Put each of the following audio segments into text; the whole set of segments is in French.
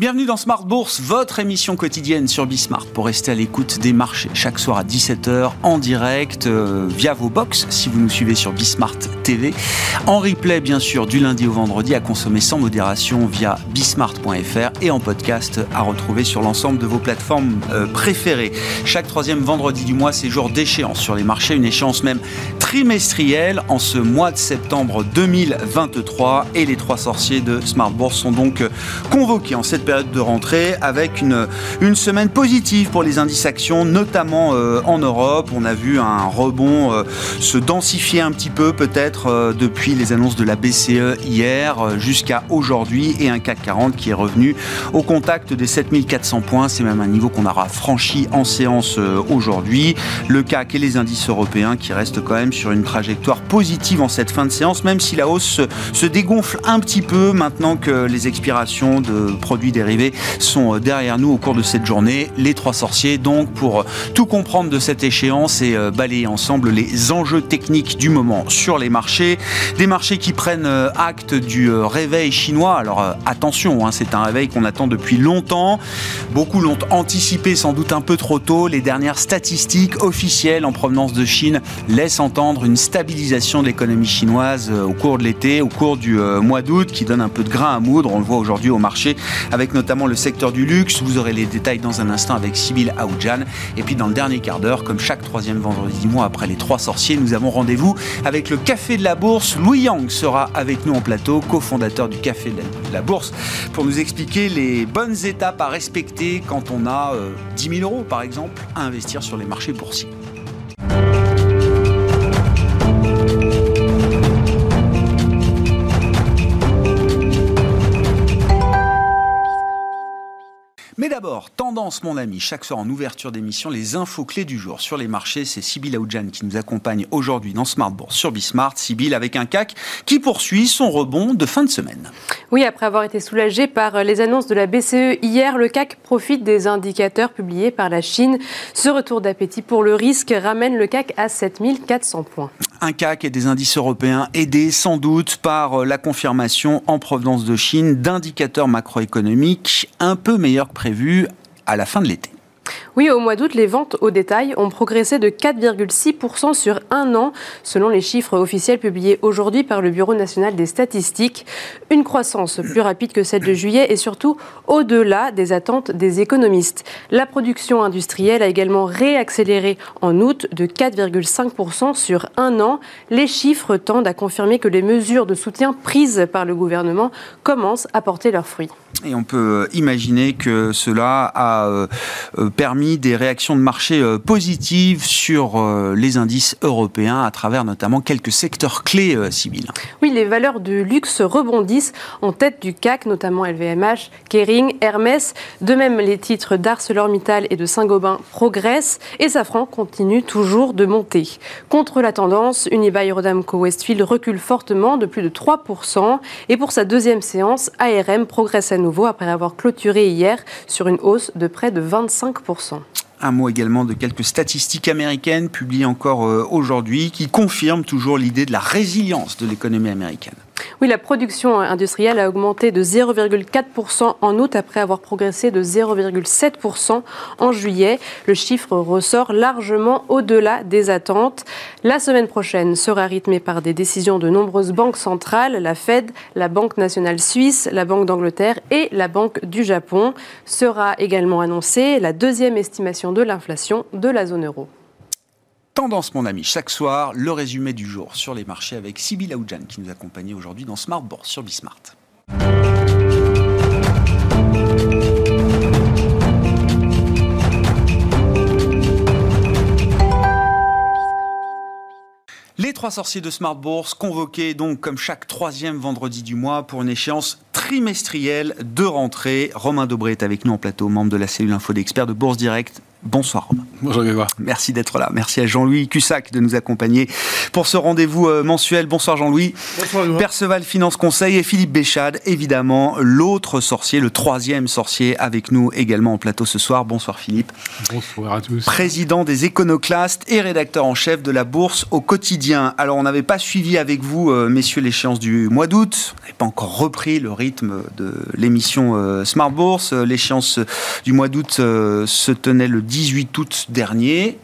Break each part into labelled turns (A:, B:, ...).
A: Bienvenue dans Smart Bourse, votre émission quotidienne sur Bismart pour rester à l'écoute des marchés chaque soir à 17h en direct euh, via vos box si vous nous suivez sur Bismart TV. En replay bien sûr du lundi au vendredi à consommer sans modération via bismart.fr et en podcast à retrouver sur l'ensemble de vos plateformes euh, préférées. Chaque troisième vendredi du mois, c'est jour d'échéance sur les marchés, une échéance même trimestrielle en ce mois de septembre 2023 et les trois sorciers de Smart Bourse sont donc convoqués en cette période de rentrée avec une, une semaine positive pour les indices actions, notamment euh, en Europe. On a vu un rebond euh, se densifier un petit peu peut-être euh, depuis les annonces de la BCE hier jusqu'à aujourd'hui et un CAC 40 qui est revenu au contact des 7400 points. C'est même un niveau qu'on aura franchi en séance aujourd'hui. Le CAC et les indices européens qui restent quand même sur une trajectoire positive en cette fin de séance, même si la hausse se, dégonfle un petit peu maintenant que les expirations de produits dérivés sont euh, derrière nous au cours de cette journée. Les trois sorciers, donc, pour euh, tout comprendre de cette échéance et euh, balayer ensemble les enjeux techniques du moment sur les marchés. Des marchés qui prennent acte du réveil chinois. Alors attention, hein, c'est un réveil qu'on attend depuis longtemps. Beaucoup l'ont anticipé sans doute un peu trop tôt. Les dernières statistiques officielles en provenance de Chine laissent entendre une stabilisation de l'économie chinoise au cours de l'été, au cours du mois d'août, qui donne un peu de grain à moudre. On le voit aujourd'hui au marché avec notamment le secteur du luxe. Vous aurez les détails dans un instant avec Sybille Aoudjan. Et puis dans le dernier quart d'heure, comme chaque troisième vendredi du mois après les trois sorciers, nous avons rendez-vous avec le Café de la Bourse. Louis Yang sera avec nous en plateau, cofondateur du Café de la Bourse, pour nous expliquer les bonnes étapes à respecter quand on a 10 euh, 000 euros, par exemple, à investir sur les marchés boursiers. D'abord, tendance mon ami, chaque soir en ouverture d'émission, les infos clés du jour sur les marchés. C'est Sybille Aoudjan qui nous accompagne aujourd'hui dans Smart Bourse sur Bismart. Sybille avec un CAC qui poursuit son rebond de fin de semaine.
B: Oui, après avoir été soulagé par les annonces de la BCE hier, le CAC profite des indicateurs publiés par la Chine. Ce retour d'appétit pour le risque ramène le CAC à 7400 points.
A: Un CAC et des indices européens aidés sans doute par la confirmation en provenance de Chine d'indicateurs macroéconomiques un peu meilleurs que prévu vu à la fin de l'été.
B: Oui, au mois d'août, les ventes au détail ont progressé de 4,6% sur un an, selon les chiffres officiels publiés aujourd'hui par le Bureau national des statistiques. Une croissance plus rapide que celle de juillet et surtout au-delà des attentes des économistes. La production industrielle a également réaccéléré en août de 4,5% sur un an. Les chiffres tendent à confirmer que les mesures de soutien prises par le gouvernement commencent à porter leurs fruits.
A: Et on peut imaginer que cela a euh, euh, permis des réactions de marché euh, positives sur euh, les indices européens à travers notamment quelques secteurs clés, euh, Sibyl.
B: Oui, les valeurs de luxe rebondissent en tête du CAC, notamment LVMH, Kering, Hermès. De même, les titres d'ArcelorMittal et de Saint-Gobain progressent et Safran continue toujours de monter. Contre la tendance, Unibail Rodamco Westfield recule fortement de plus de 3%. Et pour sa deuxième séance, ARM progresse à nouveau après avoir clôturé hier sur une hausse de près de 25%.
A: Un mot également de quelques statistiques américaines publiées encore euh, aujourd'hui qui confirment toujours l'idée de la résilience de l'économie américaine.
B: Oui, la production industrielle a augmenté de 0,4% en août après avoir progressé de 0,7% en juillet. Le chiffre ressort largement au-delà des attentes. La semaine prochaine sera rythmée par des décisions de nombreuses banques centrales, la Fed, la Banque nationale suisse, la Banque d'Angleterre et la Banque du Japon. Sera également annoncée la deuxième estimation de l'inflation de la zone euro.
A: Tendance, mon ami, chaque soir, le résumé du jour sur les marchés avec Sybille Aoudjan qui nous accompagne aujourd'hui dans Smart Bourse sur Bismart. Les trois sorciers de Smart Bourse convoqués donc comme chaque troisième vendredi du mois pour une échéance trimestrielle de rentrée. Romain Dobré est avec nous en plateau, membre de la cellule info d'experts de Bourse Direct. Bonsoir Romain.
C: Bonjour Grégoire.
A: Merci d'être là. Merci à Jean-Louis Cussac de nous accompagner pour ce rendez-vous euh, mensuel. Bonsoir Jean-Louis. Bonsoir Perceval Finance Conseil et Philippe Béchade, évidemment, l'autre sorcier, le troisième sorcier avec nous également en plateau ce soir. Bonsoir Philippe.
C: Bonsoir à tous.
A: Président des éconoclastes et rédacteur en chef de la Bourse au quotidien. Alors on n'avait pas suivi avec vous, euh, messieurs, l'échéance du mois d'août. On n'avait pas encore repris le rythme de l'émission euh, Smart Bourse. L'échéance du mois d'août se tenait le 18 août dernier.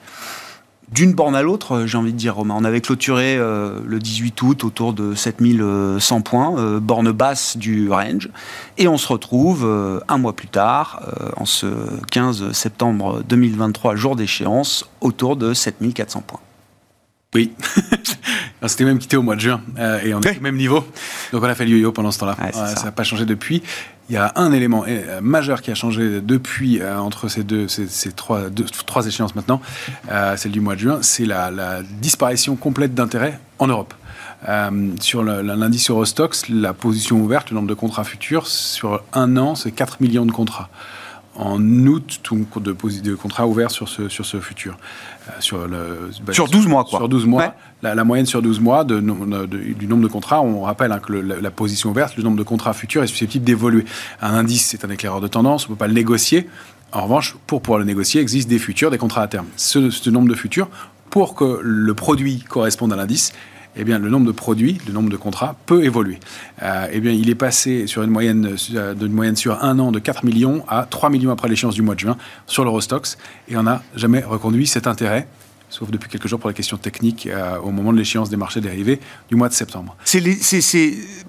A: D'une borne à l'autre, euh, j'ai envie de dire, Romain. On avait clôturé euh, le 18 août autour de 7100 points, euh, borne basse du range. Et on se retrouve un mois plus tard, en ce 15 septembre 2023, jour d'échéance, autour de 7400 points.
C: Oui, c'était même quitté au mois de juin et on est au même niveau. Donc on a fait le yo-yo pendant ce temps-là. ça n'a pas changé depuis. Il y a un élément euh, majeur qui a changé depuis euh, entre ces deux, ces, trois, trois échéances maintenant, euh, celle du mois de juin, c'est la, disparition complète d'intérêt en Europe. sur l'indice Eurostox, la position ouverte, le nombre de contrats futurs, sur un an, c'est 4 millions de contrats en août tout de, de contrats ouverts sur ce, sur ce futur.
A: Euh, sur, le, bah, sur 12 mois, quoi.
C: Sur 12 mois. La, moyenne sur 12 mois de, du nombre de contrats, on rappelle hein, que la, position ouverte, le nombre de contrats futurs est susceptible d'évoluer. Un indice, c'est un éclaireur de tendance, on ne peut pas le négocier. En revanche, pour pouvoir le négocier, il existe des futurs, des contrats à terme. Ce, ce nombre de futurs, pour que le produit corresponde à l'indice, eh bien, le nombre de produits, le nombre de contrats peut évoluer. Euh, eh bien, il est passé sur une moyenne, euh, d'une moyenne sur un an de 4 millions à 3 millions après l'échéance du mois de juin sur l'Eurostox, et on n'a jamais reconduit cet intérêt sauf depuis quelques jours pour la question technique euh, au moment de l'échéance des marchés dérivés du mois de septembre.
A: C'est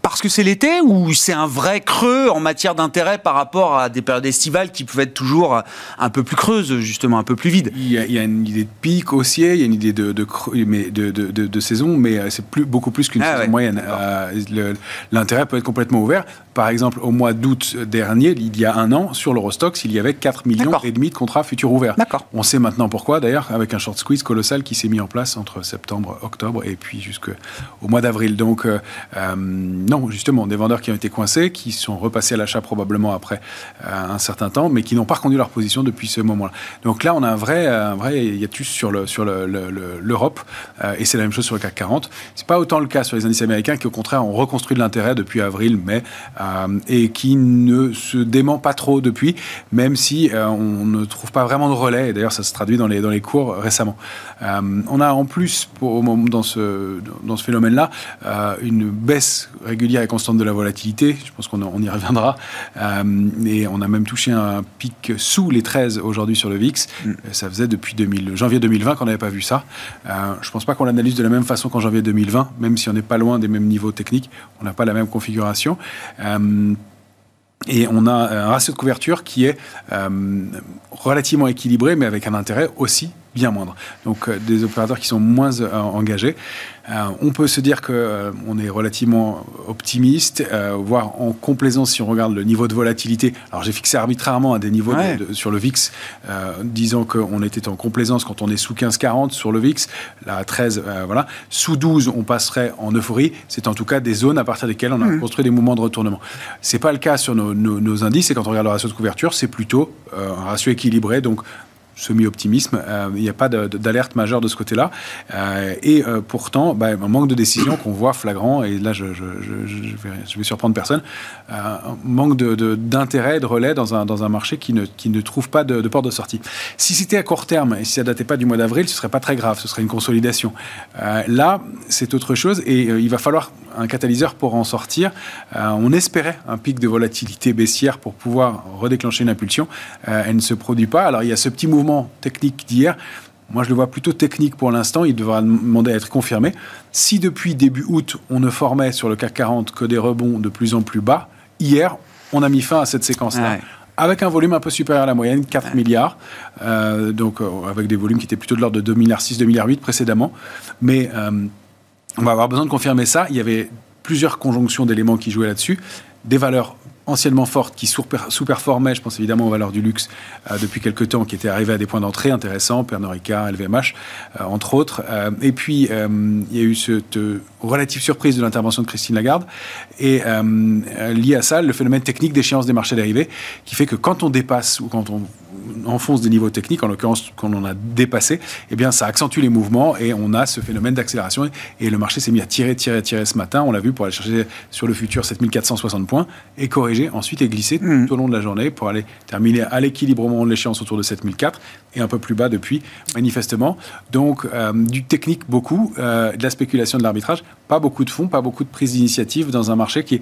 A: parce que c'est l'été ou c'est un vrai creux en matière d'intérêt par rapport à des périodes estivales qui peuvent être toujours un peu plus creuses, justement, un peu plus vides?
C: Il y, a, une idée de pic haussier, il y a une idée de, de, mais de, de, saison, mais euh, c'est plus, beaucoup plus qu'une ah saison moyenne. Euh, l'intérêt peut être complètement ouvert. Par exemple, au mois d'août dernier, il y a un an, sur l'Eurostox, il y avait 4 millions et demi de contrats futurs ouverts. On sait maintenant pourquoi, d'ailleurs, avec un short squeeze colossal qui s'est mis en place entre septembre, octobre et puis jusqu'au mois d'avril. Donc, euh, euh, non, justement, des vendeurs qui ont été coincés, qui sont repassés à l'achat probablement après euh, un certain temps, mais qui n'ont pas reconduit leur position depuis ce moment-là. Donc là, on a un vrai, un vrai hiatus sur l'Europe, sur le, et c'est la même chose sur le CAC 40. C'est pas autant le cas sur les indices américains qui, au contraire, ont reconstruit de l'intérêt depuis avril, mai, et qui ne se dément pas trop depuis, même si on ne trouve pas vraiment de relais. D'ailleurs, ça se traduit dans les, dans les cours récemment. Euh, on a en plus, pour, dans ce, dans ce phénomène-là, euh, une baisse régulière et constante de la volatilité. Je pense qu'on y reviendra. Euh, et on a même touché un pic sous les 13 aujourd'hui sur le VIX. Mm. Ça faisait depuis janvier 2020 qu'on n'avait pas vu ça. je ne pense pas qu'on l'analyse de la même façon qu'en janvier 2020, même si on n'est pas loin des mêmes niveaux techniques. On n'a pas la même configuration. Et on a un ratio de couverture qui est relativement équilibré, mais avec un intérêt aussi bien moindre. Donc euh, des opérateurs qui sont moins euh, engagés. Euh, on peut se dire que on est relativement optimiste, voire en complaisance si on regarde le niveau de volatilité. Alors j'ai fixé arbitrairement à des niveaux sur le VIX, disant qu'on était en complaisance quand on est sous 15-40 sur le VIX, là à 13, voilà. Sous 12, on passerait en euphorie. C'est en tout cas des zones à partir desquelles on a mmh. construit des mouvements de retournement. C'est pas le cas sur nos, nos indices, et quand on regarde le ratio de couverture, c'est plutôt un ratio équilibré, donc semi-optimisme. Euh, il n'y a pas d'alerte majeure de ce côté-là. Euh, et euh, pourtant, bah, un manque de décision qu'on voit flagrant, et là je, je, vais, je vais, surprendre personne, un manque d'intérêt, de, de, relais dans un, marché qui ne, qui ne trouve pas de, porte de sortie. Si c'était à court terme, et si ça datait pas du mois d'avril, ce serait pas très grave, ce serait une consolidation. là, c'est autre chose, et il va falloir un catalyseur pour en sortir. on espérait un pic de volatilité baissière pour pouvoir redéclencher une impulsion. elle ne se produit pas. Alors il y a ce petit mouvement technique d'hier, moi, je le vois plutôt technique pour l'instant. Il devra demander à être confirmé. Si depuis début août, on ne formait sur le CAC 40 que des rebonds de plus en plus bas, hier, on a mis fin à cette séquence-là. Avec un volume un peu supérieur à la moyenne, 4 milliards, euh, donc euh, avec des volumes qui étaient plutôt de l'ordre de 2,6 milliards, 2,8 milliards précédemment. Mais euh, on va avoir besoin de confirmer ça. Il y avait plusieurs conjonctions d'éléments qui jouaient là-dessus. Des valeurs anciennement forte qui sous-performait, je pense évidemment aux valeurs du luxe euh, depuis quelques temps, qui étaient arrivées à des points d'entrée intéressants, Pernod Ricard, LVMH, euh, entre autres. Euh, et puis, il y a eu cette relative surprise de l'intervention de Christine Lagarde, et lié à ça, le phénomène technique d'échéance des marchés dérivés, qui fait que quand on dépasse ou quand on enfonce des niveaux techniques, en l'occurrence qu'on en a dépassé, eh bien ça accentue les mouvements et on a ce phénomène d'accélération. Et le marché s'est mis à tirer, tirer, tirer ce matin. On l'a vu pour aller chercher sur le futur 7460 points et corriger ensuite et glisser tout au long de la journée pour aller terminer à l'équilibre au moment de l'échéance autour de 7004 et un peu plus bas depuis, manifestement. Donc, euh, du technique beaucoup, euh, de la spéculation de l'arbitrage, pas beaucoup de fonds, pas beaucoup de prise d'initiative dans un marché qui est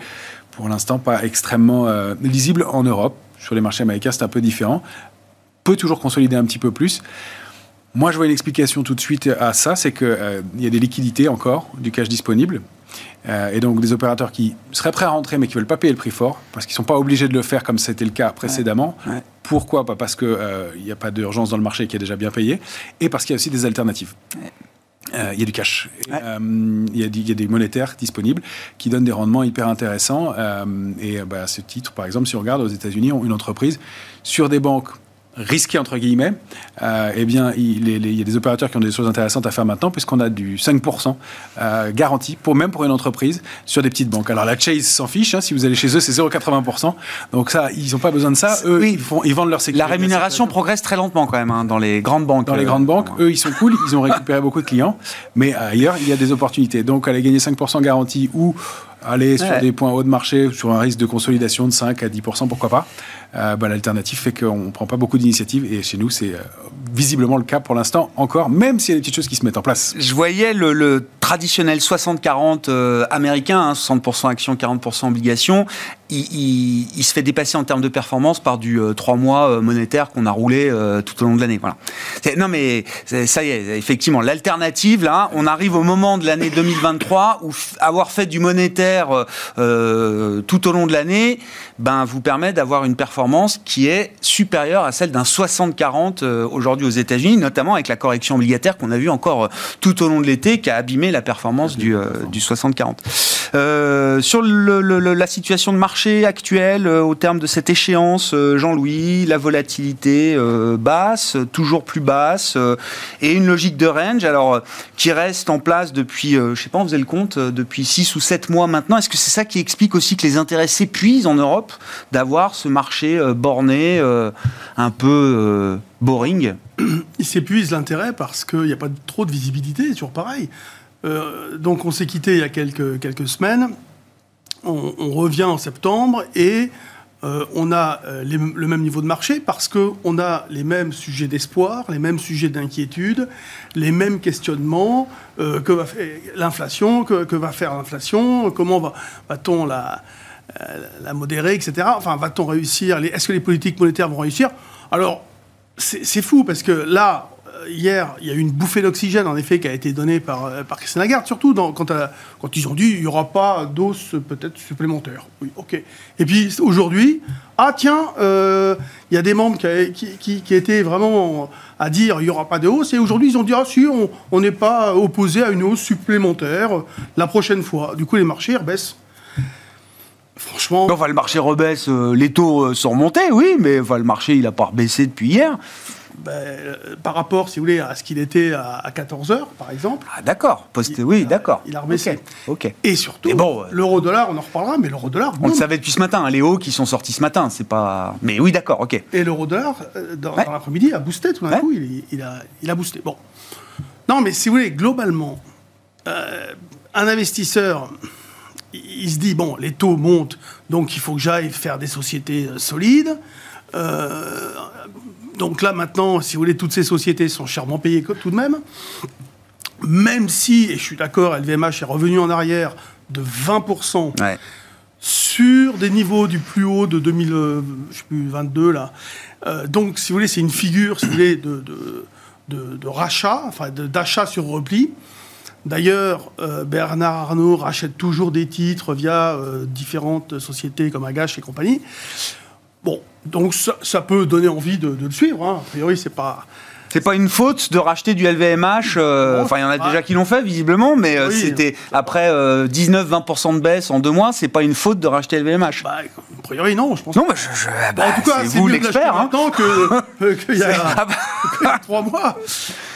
C: pour l'instant pas extrêmement euh, lisible en Europe. Sur les marchés américains, c'est un peu différent. Peut toujours consolider un petit peu plus. Moi, je vois une explication tout de suite à ça, c'est qu'il y a des liquidités encore, du cash disponible. et donc des opérateurs qui seraient prêts à rentrer mais qui ne veulent pas payer le prix fort, parce qu'ils ne sont pas obligés de le faire comme c'était le cas précédemment. Pourquoi? Pas parce qu'il n'y a pas d'urgence dans le marché qui est déjà bien payé, et parce qu'il y a aussi des alternatives. Euh, il y a du cash. Euh, il y, y, a des monétaires disponibles qui donnent des rendements hyper intéressants. Euh, et bah, à ce titre, par exemple, si on regarde aux États-Unis, une entreprise sur des banques risqué entre guillemets, euh, eh bien, il, y a des opérateurs qui ont des choses intéressantes à faire maintenant, puisqu'on a du 5% euh, garanti, pour, même pour une entreprise, sur des petites banques. Alors la Chase s'en fiche, hein, si vous allez chez eux, c'est 0,80%. Donc ça, ils n'ont pas besoin de ça. Eux, ils, font, ils vendent leur sécurité.
A: La rémunération progresse très lentement quand même hein, dans les grandes banques.
C: Dans les grandes banques, eux, ils sont cool, ils ont récupéré beaucoup de clients, mais ailleurs, il y a des opportunités. Donc aller gagner 5% garanti ou aller sur des points hauts de marché, sur un risque de consolidation de 5 à 10%, pourquoi pas euh, bah, L'alternative fait qu'on ne prend pas beaucoup d'initiatives et chez nous, c'est euh, visiblement le cas pour l'instant encore, même s'il y a des petites choses qui se mettent en place.
A: Je voyais le, traditionnel 60-40 euh, américain, 60% actions, 40% obligations. Il, il, se fait dépasser en termes de performance par du 3 mois monétaire qu'on a roulé tout au long de l'année. Voilà. Non mais ça y est, effectivement, l'alternative, là, on arrive au moment de l'année 2023 où avoir fait du monétaire tout au long de l'année, ben, vous permet d'avoir une performance qui est supérieure à celle d'un 60-40 euh, aujourd'hui aux États-Unis, notamment avec la correction obligataire qu'on a vue encore euh, tout au long de l'été, qui a abîmé la performance du, euh, du 60-40. sur la situation de marché actuelle, au terme de cette échéance, Jean-Louis, la volatilité basse, toujours plus basse, et une logique de range, alors qui reste en place depuis, je sais pas, on faisait le compte, depuis 6 ou 7 mois maintenant. Est-ce que c'est ça qui explique aussi que les intérêts s'épuisent en Europe d'avoir ce marché euh, borné, euh, un peu euh, boring?
D: Il s'épuise l'intérêt parce qu'il n'y a pas trop de visibilité, toujours pareil. donc on s'est quitté il y a quelques semaines. On, revient en septembre et on a le même niveau de marché parce qu'on a les mêmes sujets d'espoir, les mêmes sujets d'inquiétude, les mêmes questionnements. que va faire l'inflation que, va faire l'inflation Comment va-t-on la euh, modérer, etc. Enfin, va-t-on réussir Est-ce que les politiques monétaires vont réussir? Alors, c'est fou parce que là, euh, hier, il y a eu une bouffée d'oxygène, en effet, qui a été donnée par, euh, par Christine Lagarde, surtout quand, quand, ils ont dit il n'y aura pas d'os peut-être supplémentaire. Oui, ok. Et puis aujourd'hui, ah tiens, il y a des membres qui, étaient vraiment à dire il n'y aura pas de hausse, et aujourd'hui ils ont dit ah si, on n'est pas opposé à une hausse supplémentaire la prochaine fois. Du coup, les marchés baissent Franchement.
A: Enfin, le marché rebaisse, euh, les taux euh, sont remontés, oui, mais le marché, il n'a pas rebaissé depuis hier.
D: Ben, euh, par rapport, si vous voulez, à ce qu'il était à, 14 heures, par exemple.
A: Ah, d'accord. oui, d'accord.
D: Il a rebaissé. Ok. Et surtout, bon, l'euro-dollar, on en reparlera, mais l'euro-dollar.
A: On le savait depuis ce matin, hein, les hauts qui sont sortis ce matin, c'est pas. Mais oui, d'accord, ok.
D: Et l'euro-dollar, dans, l'après-midi, a boosté tout d'un coup, il, a, il a boosté. Bon. Non, mais si vous voulez, globalement, un investisseur il se dit, bon, les taux montent, donc il faut que j'aille faire des sociétés euh, solides. Euh, donc là, maintenant, si vous voulez, toutes ces sociétés sont chèrement payées tout de même. Même si, et je suis d'accord, LVMH est revenu en arrière de 20% sur des niveaux du plus haut de 2022, euh, là. donc, si vous voulez, c'est une figure, si vous voulez, de, de, de rachat, enfin d'achat sur repli. D'ailleurs, euh, Bernard Arnault rachète toujours des titres via euh, différentes sociétés comme Agache et compagnie. Bon, donc ça, peut donner envie de, le suivre. Hein. A priori, c'est pas.
A: C'est pas une faute de racheter du LVMH. Euh, enfin, il y en a déjà qui l'ont fait visiblement, mais c'était après 19-20% de baisse en deux mois. C'est pas une faute de racheter LVMH.
D: Bah, A priori, non, je pense.
A: Non, mais je, je- ah bah,
D: en tout cas,
A: c'est vous l'expert. hein.
D: maintenant que- qu'il y, a-
A: Ah bah,
D: trois mois.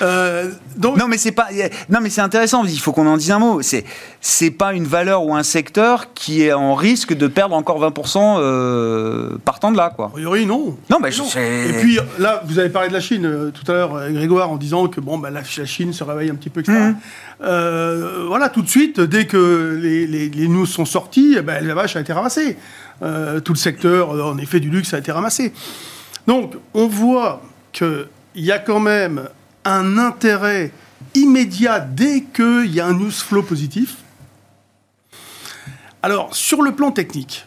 D: Euh, donc,
A: Non mais c'est pas non mais c'est intéressant il faut qu'on en dise un mot c'est c'est pas une valeur ou un secteur qui est en risque de perdre encore 20% euh, partant de là quoi.
D: a priori, non.
A: Non mais je
D: Non. Et puis là, vous avez parlé de la Chine euh, tout à l'heure, euh, Grégoire, en disant que bon, bah, la, Chine se réveille un petit peu, etc.
A: Mhm.
D: Euh, voilà, tout de suite, dès que les, les- les news sont sorties, eh ben, la vache a été ramassée. Euh, tout le secteur, en effet, du luxe a été ramassé. Donc, on voit qu'il y a quand même un intérêt immédiat dès qu'il y a un news flow positif. Alors, sur le plan technique,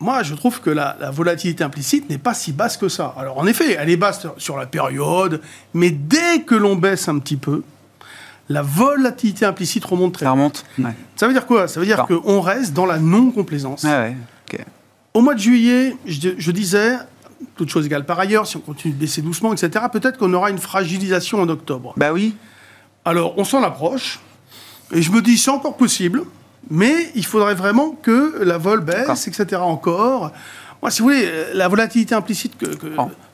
D: moi, je trouve que la, la volatilité implicite n'est pas si basse que ça. Alors, en effet, elle est basse sur, la période, mais dès que l'on baisse un petit peu, la volatilité implicite remonte très
A: ça remonte. Ouais.
D: Ça veut dire quoi? Ça veut dire
A: Ah.
D: qu'on reste dans la non-complaisance.
A: Ouais, ouais. ok.
D: Au mois de juillet, je, je disais, toutes choses égales par ailleurs, si on continue de baisser doucement, etc., peut-être qu'on aura une fragilisation en octobre.
A: Bah oui.
D: Alors, on s'en approche, et je me dis, c'est encore possible, mais il faudrait vraiment que la vol baisse, etc. encore. Moi, si vous voulez, la volatilité implicite que,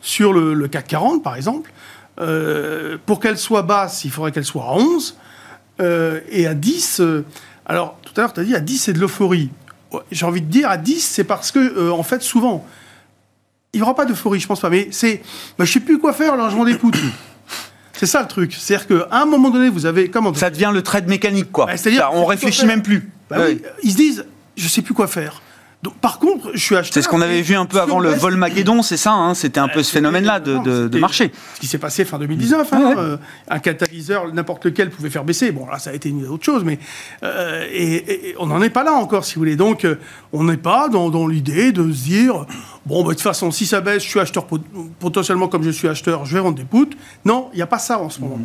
D: sur le, le CAC 40, par exemple, euh, pour qu'elle soit basse, il faudrait qu'elle soit à 11, euh, et à 10, euh, alors, tout à l'heure, tu as dit, à 10, c'est de l'euphorie. Ouais, J'ai envie de dire, à 10, c'est parce que, en fait, souvent, il n'y aura pas d'euphorie, je pense pas, mais c'est, bah, je sais plus quoi faire, alors je m'en écoute. C'est ça le truc. C'est-à-dire qu'à un moment donné, vous avez. Comment
A: Ça devient le trade mécanique quoi.
D: Bah, c'est-à-dire,
A: on réfléchit même plus.
D: Bah oui, ils se disent, je sais plus quoi faire. Donc, par contre, je suis acheteur.
A: C'est ce qu'on avait vu un peu avant le vol Maguédon, c'est ça, hein, c'était un peu ce phénomène-là de, de- de marché.
D: Ce qui s'est passé fin 2019, hein,
A: ouais.
D: euh, un catalyseur, n'importe lequel pouvait faire baisser. Bon, là, ça a été une autre chose, mais euh, et, et- et on n'en est pas là encore, si vous voulez. Donc, euh, on n'est pas dans, dans l'idée de se dire, bon, bah, de toute façon, si ça baisse, je suis acheteur pot- potentiellement comme je suis acheteur, je vais vendre des poutres. Non, il n'y a pas ça en ce moment.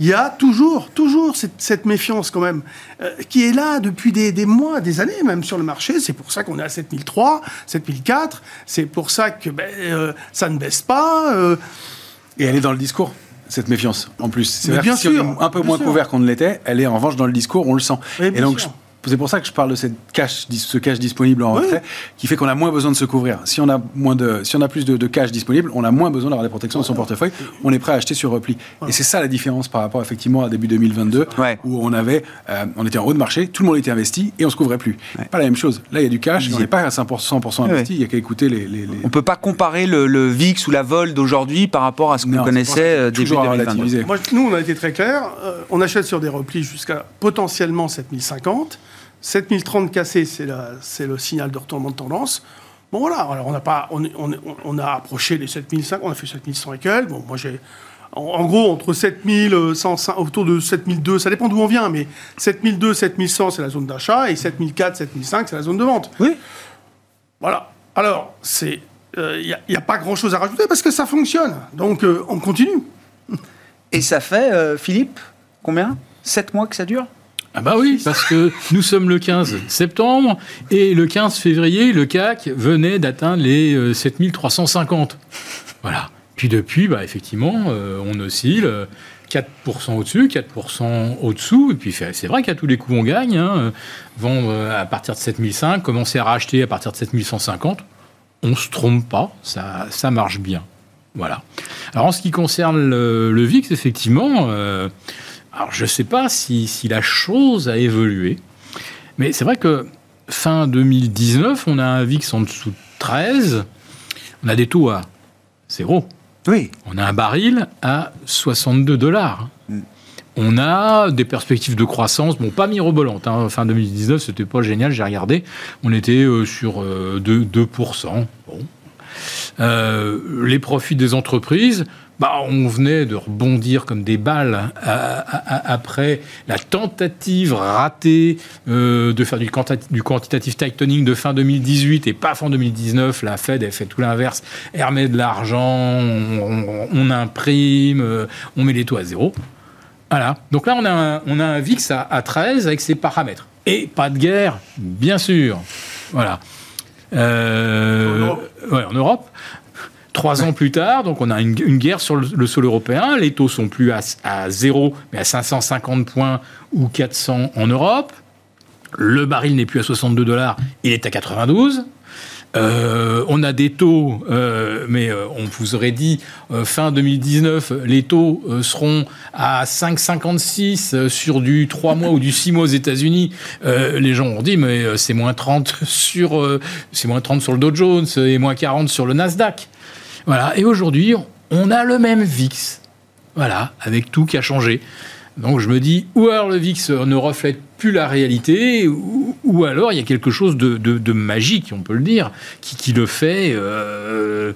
D: Il y a toujours, toujours cette, cette méfiance quand même, euh, qui est là depuis des, des mois, des années même sur le marché. C'est pour ça qu'on est à 7003, 7004. C'est pour ça que ben, euh, ça ne baisse pas. euh,
C: Et elle est dans le discours, cette méfiance, en plus. C'est
D: bien
C: si on est un peu moins
D: sûr.
C: couvert qu'on ne l'était, elle est en revanche dans le discours, on le sent. Et donc,
D: sûr.
C: C'est pour ça que je parle de cette cash, ce cash disponible en
D: Oui.
C: retrait, qui fait qu'on a moins besoin de se couvrir. Si on a, moins de, si on a plus de, de cash disponible, on a moins besoin d'avoir des protections dans son portefeuille. On est prêt à acheter sur repli. Et c'est ça la différence par rapport effectivement à début 2022,
A: Ouais.
C: où on avait, euh, on était en haut de marché, tout le monde était investi et on se couvrait plus. Pas la même chose. Là, il y a du cash, on n'est pas à 100%, 100% investi.
A: Ouais.
C: Il y a qu'à écouter les, les- les-
A: On peut pas comparer le, le VIX ou la vol d'aujourd'hui par rapport à ce qu'on
C: Non,
A: connaissait euh, début
C: toujours à
A: 2022.
C: relativiser.
D: Moi, nous, on a été très clair. Euh, on achète sur des replis jusqu'à potentiellement 7050. 7030 cassé, c'est le signal de retournement de tendance. Bon, voilà. Alors, on, n'a pas, on, a approché les 7005, on a fait 7100 et quelques. Bon, moi, j'ai. En, en gros, entre 7100, autour de 7002, ça dépend d'où on vient, mais 7002, 7100, c'est la zone d'achat, et 7004, 7005, c'est la zone de vente.
A: Oui.
D: Voilà. Alors, c'est. Il n'y a, pas grand-chose à rajouter parce que ça fonctionne. Donc, euh, on continue.
A: Et ça fait, euh, Philippe, combien? 7 mois que ça dure?
E: Ah bah oui, parce que nous sommes le 15 septembre et le 15 février, le CAC venait d'atteindre les euh, 7350. Voilà. Puis depuis, bah, effectivement, euh, on oscille euh, 4% au-dessus, 4% au-dessous. Et puis c'est vrai qu'à tous les coups, on gagne. hein. Euh, Vendre euh, à partir de 7005, commencer à racheter à partir de 7150, on se trompe pas, ça, ça marche bien. Voilà. Alors en ce qui concerne le, le VIX, effectivement, euh, alors je ne sais pas si, si la chose a évolué, mais c'est vrai que fin 2019, on a un VIX en dessous de 13, on a des taux à zéro.
A: Oui.
E: On a un baril à 62 dollars. On a des perspectives de croissance, bon, pas mirobolantes. hein. Fin 2019, c'était pas génial, j'ai regardé. On était euh, sur euh, 2, 2%. Bon. Euh, les profits des entreprises, bah, on venait de rebondir comme des balles à- à- à- après la tentative ratée euh, de faire du, quantita- du quantitative tightening de fin 2018 et paf en 2019, la Fed a fait tout l'inverse, elle remet de l'argent, on, on- on imprime, euh, on met les taux à zéro. Voilà. Donc là, on a un, on a un VIX à, à 13 avec ses paramètres. Et pas de guerre, bien sûr. Voilà. Euh,
D: En Europe.
E: ouais, en Europe. Trois ans plus tard, donc on a une, guerre sur le, sol européen. Les taux sont plus à, à mais à 550 points ou 400 en Europe. Le baril n'est plus à 62 dollars, il est à 92. Euh, on a des taux, euh, mais euh, on vous aurait dit fin 2019, les taux seront à 5,56 sur du 3 mois ou du 6 mois aux États-Unis. les gens ont dit, mais c'est moins 30 sur, c'est moins 30 sur le Dow Jones et moins 40 sur le Nasdaq. Voilà. Et aujourd'hui, on a le même VIX. Voilà, avec tout qui a changé. Donc je me dis, ou alors le VIX ne reflète plus la réalité, ou, alors il y a quelque chose de, magique, on peut le dire, qui, le fait...
A: Euh,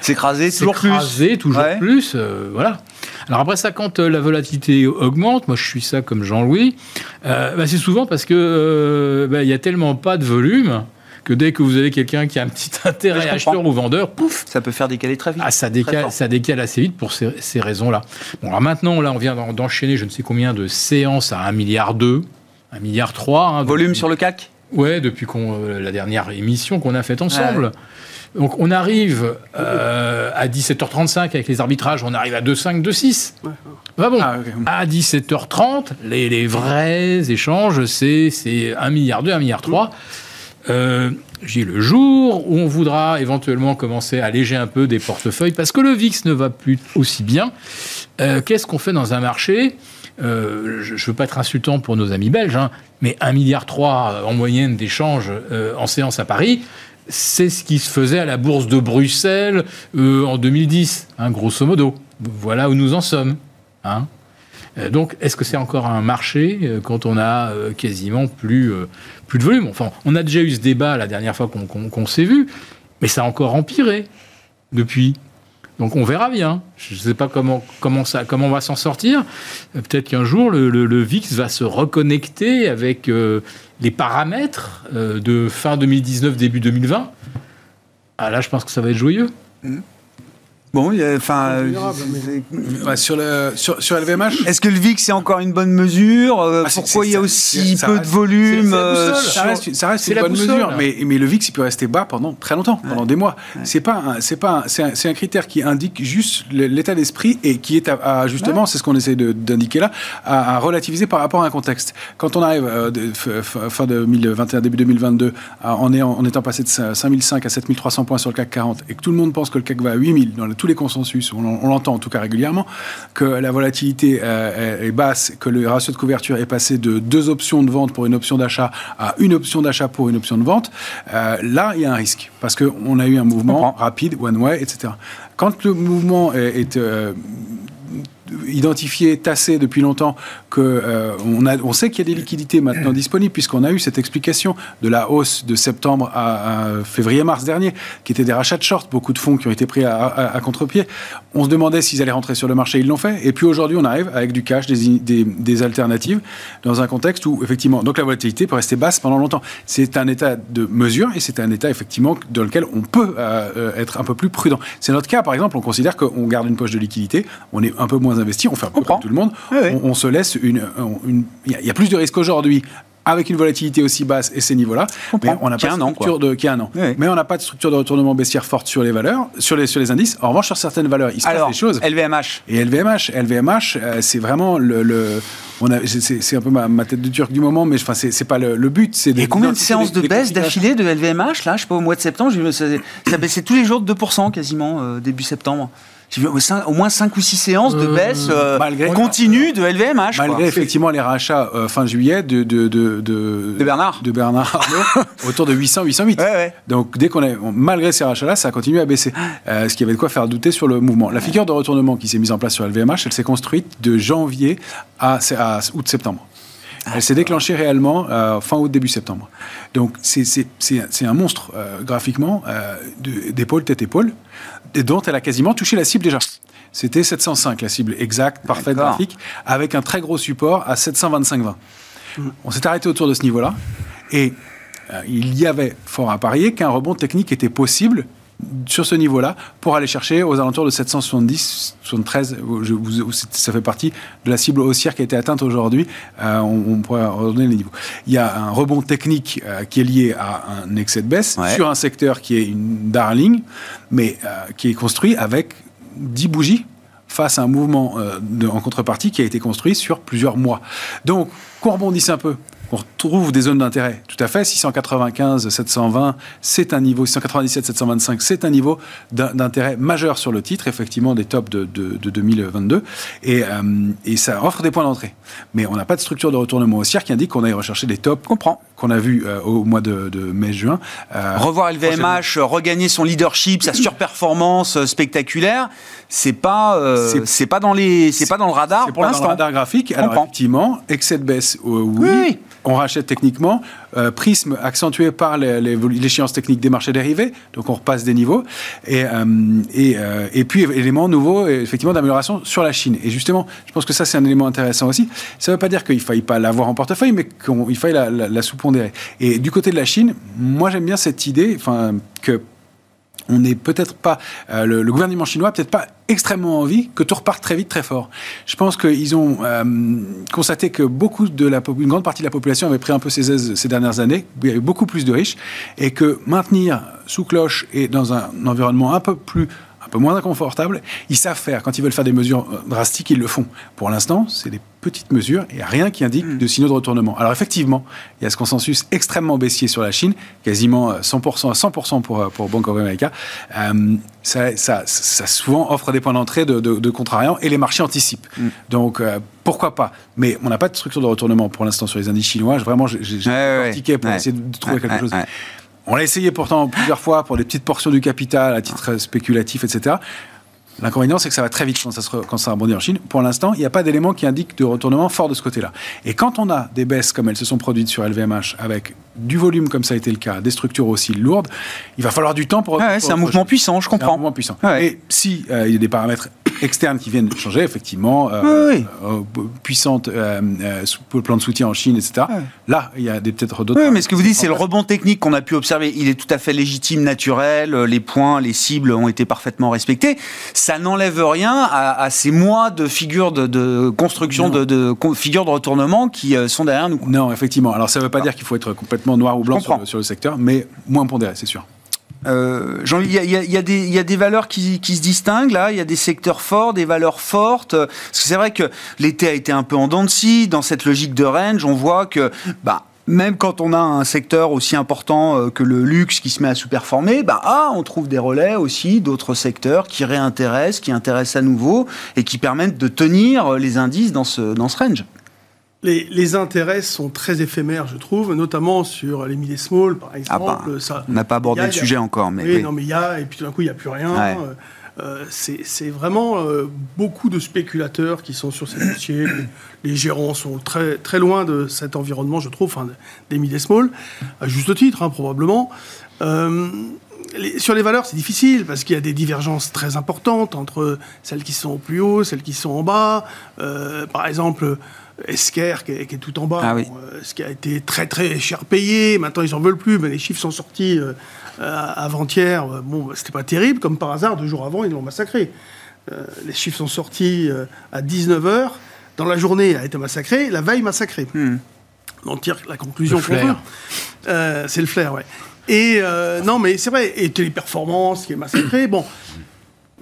A: s'écraser
E: toujours plus. toujours plus, euh, voilà. Alors après ça, quand euh, la volatilité augmente, moi je suis ça comme Jean-Louis, bah, c'est souvent parce que bah, il y a tellement pas de volume que dès que vous avez quelqu'un qui a un petit intérêt acheteur ou vendeur, pouf
A: Ça peut faire décaler très vite.
E: Ah, ça, décale, ça décale assez vite pour ces, ces raisons-là. Bon, alors maintenant, là, on vient d'enchaîner je ne sais combien de séances à 1 milliard 2, 1 milliard 3.
A: Hein, Volume sur le CAC
E: Ouais, depuis euh, la dernière émission qu'on a faite ensemble. Donc on arrive euh, à 17h35 avec les arbitrages, on arrive à 2,5, 2,6. Ouais. Bah bon, ah, à 17h30, les, les vrais échanges, c'est 1 milliard 2, 1 milliard 3. Euh, j'ai le jour où on voudra éventuellement commencer à alléger un peu des portefeuilles parce que le VIX ne va plus aussi bien. Euh, qu'est-ce qu'on fait dans un marché? Euh, Je ne veux pas être insultant pour nos amis belges, hein, mais 1,3 milliard en moyenne d'échanges en séance à Paris, c'est ce qui se faisait à la bourse de Bruxelles en 2010, hein, grosso modo. Voilà où nous en sommes. Hein. Euh, donc, est-ce que c'est encore un marché euh, quand on a euh, quasiment plus, plus de volume? Enfin, on a déjà eu ce débat la dernière fois qu'on s'est vu, mais ça a encore empiré depuis. Donc on verra bien. Je ne sais pas comment, comment, ça, comment on va s'en sortir. Peut-être qu'un jour, le, VIX va se reconnecter avec les paramètres de fin 2019, début 2020. Ah là, je pense que ça va être joyeux. Mmh.
A: Bon, enfin,
C: sur le sur, sur LVMH.
A: Est-ce que le VIX c'est encore une bonne mesure? Euh, ah, Pourquoi il y a aussi peu de volume
C: euh, Ça reste, ça reste une bonne mesure, mais mais le VIX il peut rester bas pendant très longtemps, pendant des mois. C'est pas c'est pas c'est un, un, critère qui indique juste l'état d'esprit et qui est à, justement, c'est ce qu'on essaie d'indiquer là, à, relativiser par rapport à un contexte. Quand on arrive euh, de, fin 2021 début 2022 en, en étant passé de 5005 à 7300 points sur le CAC 40 et que tout le monde pense que le CAC va à 8000 dans le tous les consensus, on, l'entend en tout cas régulièrement, que la volatilité euh, est basse, que le ratio de couverture est passé de deux options de vente pour une option d'achat à une option d'achat pour une option de vente, euh, là, il y a un risque. Parce qu'on a eu un mouvement rapide, one way, etc. Quand le mouvement est, euh, identifié, tassé depuis longtemps, que euh, on, sait qu'il y a des liquidités maintenant disponibles, puisqu'on a eu cette explication de la hausse de septembre à, février-mars dernier, qui était des rachats de short, beaucoup de fonds qui ont été pris à, contre-pied. On se demandait s'ils allaient rentrer sur le marché, ils l'ont fait. Et puis aujourd'hui, on arrive avec du cash, des, alternatives, dans un contexte où, effectivement, donc la volatilité peut rester basse pendant longtemps. C'est un état de mesure et c'est un état, effectivement, dans lequel on peut euh, être un peu plus prudent. C'est notre cas, par exemple, on considère qu'on garde une poche de liquidité, on est un peu moins investi, on fait un peu comme tout le monde, on, se laisse une. Il y, a plus de risques aujourd'hui avec une volatilité aussi basse et ces niveaux-là, mais on n'a pas de structure de qui a un an. Mais on n'a pas de structure de retournement baissière forte sur les valeurs, sur les sur les indices. En revanche, sur certaines valeurs, il se passe des choses.
A: LVMH.
C: Et LVMH, LVMH, euh, c'est vraiment le, le c'est un peu ma, tête de turc du moment, mais enfin, c'est pas le, but.
A: c'est Et combien de séances de baisse d'affilée de LVMH Là, je sais pas, au mois de septembre, ça, ça baissait tous les jours de 2% quasiment, euh, début septembre au moins 5 ou 6 séances de euh, baisse euh, continue de LVMH.
C: Malgré effectivement les rachats euh, fin juillet de, de, de,
A: de, Bernard.
C: De Bernard autour de 800, 808. Donc dès qu'on est, malgré ces rachats-là, ça a continué à baisser. ce qui avait de quoi faire douter sur le mouvement. La figure de retournement qui s'est mise en place sur LVMH, elle s'est construite de janvier à, à août-septembre. Elle s'est déclenchée réellement fin août, début septembre. Donc c'est un monstre graphiquement, d'épaule, tête-épaule et dont elle a quasiment touché la cible déjà. C'était 705, la cible exacte, parfaite, graphique, avec un très gros support à 725,20. Mm. On s'est arrêté autour de ce niveau-là, et euh, il y avait fort à parier qu'un rebond technique était possible sur ce niveau-là pour aller chercher aux alentours de 770, 73. ça fait partie de la cible haussière qui a été atteinte aujourd'hui. Euh, on, pourrait redonner les niveaux. Il y a un rebond technique euh, qui est lié à un excès de baisse sur un secteur qui est une darling, mais euh, qui est construit avec 10 bougies face à un mouvement en contrepartie qui a été construit sur plusieurs mois. Donc, qu'on rebondisse un peu on retrouve des zones d'intérêt. Tout à fait, 695, 720, c'est un niveau, 697, 725, c'est un niveau d'intérêt majeur sur le titre, effectivement, des tops de, 2022. Et, euh, et, ça offre des points d'entrée. Mais on n'a pas de structure de retournement haussière qui indique qu'on aille rechercher des tops qu'on a vu euh, au mois de, mai-juin.
A: Euh, Revoir LVMH, regagner son leadership, sa surperformance spectaculaire, c'est pas, c'est pas dans les, c'est pas dans le radar pour l'instant.
C: Radar graphique. Alors effectivement, excès de baisse, oui. oui on rachète techniquement. Euh, prisme accentué par l'échéance technique des marchés dérivés, donc on repasse des niveaux. Et, euh, et, euh, et, puis, élément nouveau, effectivement, d'amélioration sur la Chine. Et justement, je pense que ça, c'est un élément intéressant aussi. Ça ne veut pas dire qu'il ne faille pas l'avoir en portefeuille, mais qu'il faille la, la, la sous-pondérer. Et du côté de la Chine, moi, j'aime bien cette idée que on n'est peut-être pas, euh, le, gouvernement chinois peut-être pas extrêmement envie que tout reparte très vite, très fort. Je pense qu'ils ont euh, constaté que beaucoup de la, une grande partie de la population avait pris un peu ses aises ces dernières années, il y avait beaucoup plus de riches, et que maintenir sous cloche et dans un environnement un peu plus peu moins inconfortable, ils savent faire. Quand ils veulent faire des mesures euh, drastiques, ils le font. Pour l'instant, c'est des petites mesures et rien qui indique mm. de signaux de retournement. Alors effectivement, il y a ce consensus extrêmement baissier sur la Chine, quasiment 100% euh, à 100% pour, euh, pour Bank of America. ça, ça, ça, souvent offre des points d'entrée de, de, contrariants et les marchés anticipent. Mm. Donc pourquoi pas? Mais on n'a pas de structure de retournement pour l'instant sur les indices chinois. Vraiment, j'ai un ticket pour essayer de trouver quelque chose. On l'a essayé pourtant plusieurs fois pour des petites portions du capital à titre spéculatif, etc. L'inconvénient, c'est que ça va très vite quand ça, se, quand ça rebondit en Chine. Pour l'instant, il n'y a pas d'élément qui indique de retournement fort de ce côté-là. Et quand on a des baisses comme elles se sont produites sur LVMH, avec du volume comme ça a été le cas, des structures aussi lourdes, il va falloir du temps pour...
A: c'est un mouvement puissant, je comprends.
C: un mouvement puissant. Et si euh, il y a des paramètres externes qui viennent changer, effectivement, euh, euh, puissante pour le plan de soutien en Chine, etc. Là, il y a peut-être d'autres...
A: Oui, mais ce que vous dites, c'est le rebond technique qu'on a pu observer. Il est tout à fait légitime, naturel. Les points, les cibles ont été parfaitement respectés ça n'enlève rien à, ces mois de figures de, construction, de, de, figures de retournement qui euh, sont derrière nous.
C: Non, effectivement. Alors ça ne veut pas dire qu'il faut être complètement noir ou blanc sur le, secteur, mais moins pondéré, c'est sûr.
A: Euh, il y, y, a des valeurs qui, qui, se distinguent là, il y a des secteurs forts, des valeurs fortes. Parce que c'est vrai que l'été a été un peu en dents de scie. Dans cette logique de range, on voit que bah, même quand on a un secteur aussi important euh, que le luxe qui se met à sous-performer, bah, ah, on trouve des relais aussi d'autres secteurs qui réintéressent, qui intéressent à nouveau et qui permettent de tenir les indices dans ce, dans ce range.
D: Les, les, intérêts sont très éphémères, je trouve, notamment sur les mid small, par exemple. Ah
A: bah, ça, on n'a pas abordé le sujet encore. Mais
D: oui, non, mais il y a, et puis tout d'un coup, il n'y a plus rien. Euh, euh, c'est vraiment euh, beaucoup de spéculateurs qui sont sur ces dossiers. Les, gérants sont très, très loin de cet environnement, je trouve, enfin, des mid small, à juste titre, hein, probablement. Euh, sur les valeurs, c'est difficile parce qu'il y a des divergences très importantes entre celles qui sont au plus haut, celles qui sont en bas. par exemple, Esker qui est, tout en bas, ah ce qui a été très très cher payé. Maintenant, ils n'en veulent plus, mais les chiffres sont sortis avant-hier, euh, bon, bah, c'était pas terrible, comme par hasard, deux jours avant, ils l'ont massacré. Euh, les chiffres sont sortis à 19h. Dans la journée, il a été massacré, la veille massacré. Hmm. On tire la conclusion qu'on veut. c'est le flair, ouais. Et non, mais c'est vrai, et Téléperformance qui est massacré. Bon,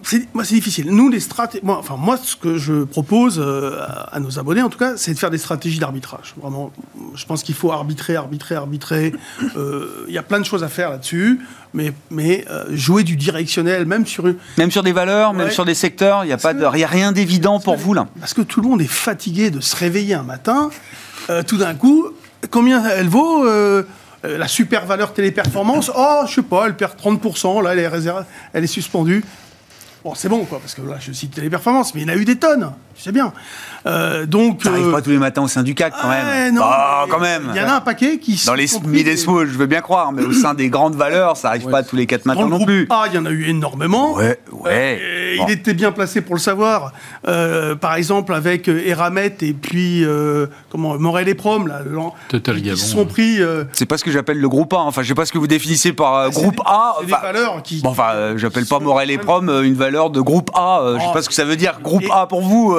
D: c'est difficile. Nous, les stratégies. Moi, enfin, moi, ce que je propose euh, à nos abonnés, en tout cas, c'est de faire des stratégies d'arbitrage. Vraiment, je pense qu'il faut arbitrer, arbitrer, arbitrer. Euh, il y a plein de choses à faire là-dessus, mais, mais euh, jouer du directionnel, même sur une...
A: Même sur des valeurs, même sur des secteurs, il n'y a, pas de... a rien d'évident pour vous, là.
D: Parce que tout le monde est fatigué de se réveiller un matin, tout d'un coup, combien elle vaut la super valeur téléperformance, oh, je sais pas, elle perd 30%, là, elle est, réservée, elle est suspendue. Bon, c'est bon, quoi, parce que là, je cite les performances, mais il a eu des tonnes, sais bien.
A: Euh, donc, ça n'arrive euh, pas tous les matins au sein du CAC, quand même. Non,
D: oh, quand même. Il y en a un paquet qui
A: Dans les mid et small, je veux bien croire, mais au sein des grandes valeurs, ça n'arrive pas tous les quatre matins non plus.
D: Ah, il y en a eu énormément.
A: Ouais, ouais.
D: Euh, il était bien placé pour le savoir. par exemple, avec Eramet et puis, comment, Morel et Prom, là,
E: Total
D: qui se sont pris.
A: C'est pas ce que j'appelle le groupe A. Enfin, je sais pas ce que vous définissez par groupe A.
D: C'est des valeurs qui.
A: Bon, enfin, j'appelle pas Morel et Prom une valeur de groupe A. je sais oh. pas ce que ça veut dire, groupe A pour vous,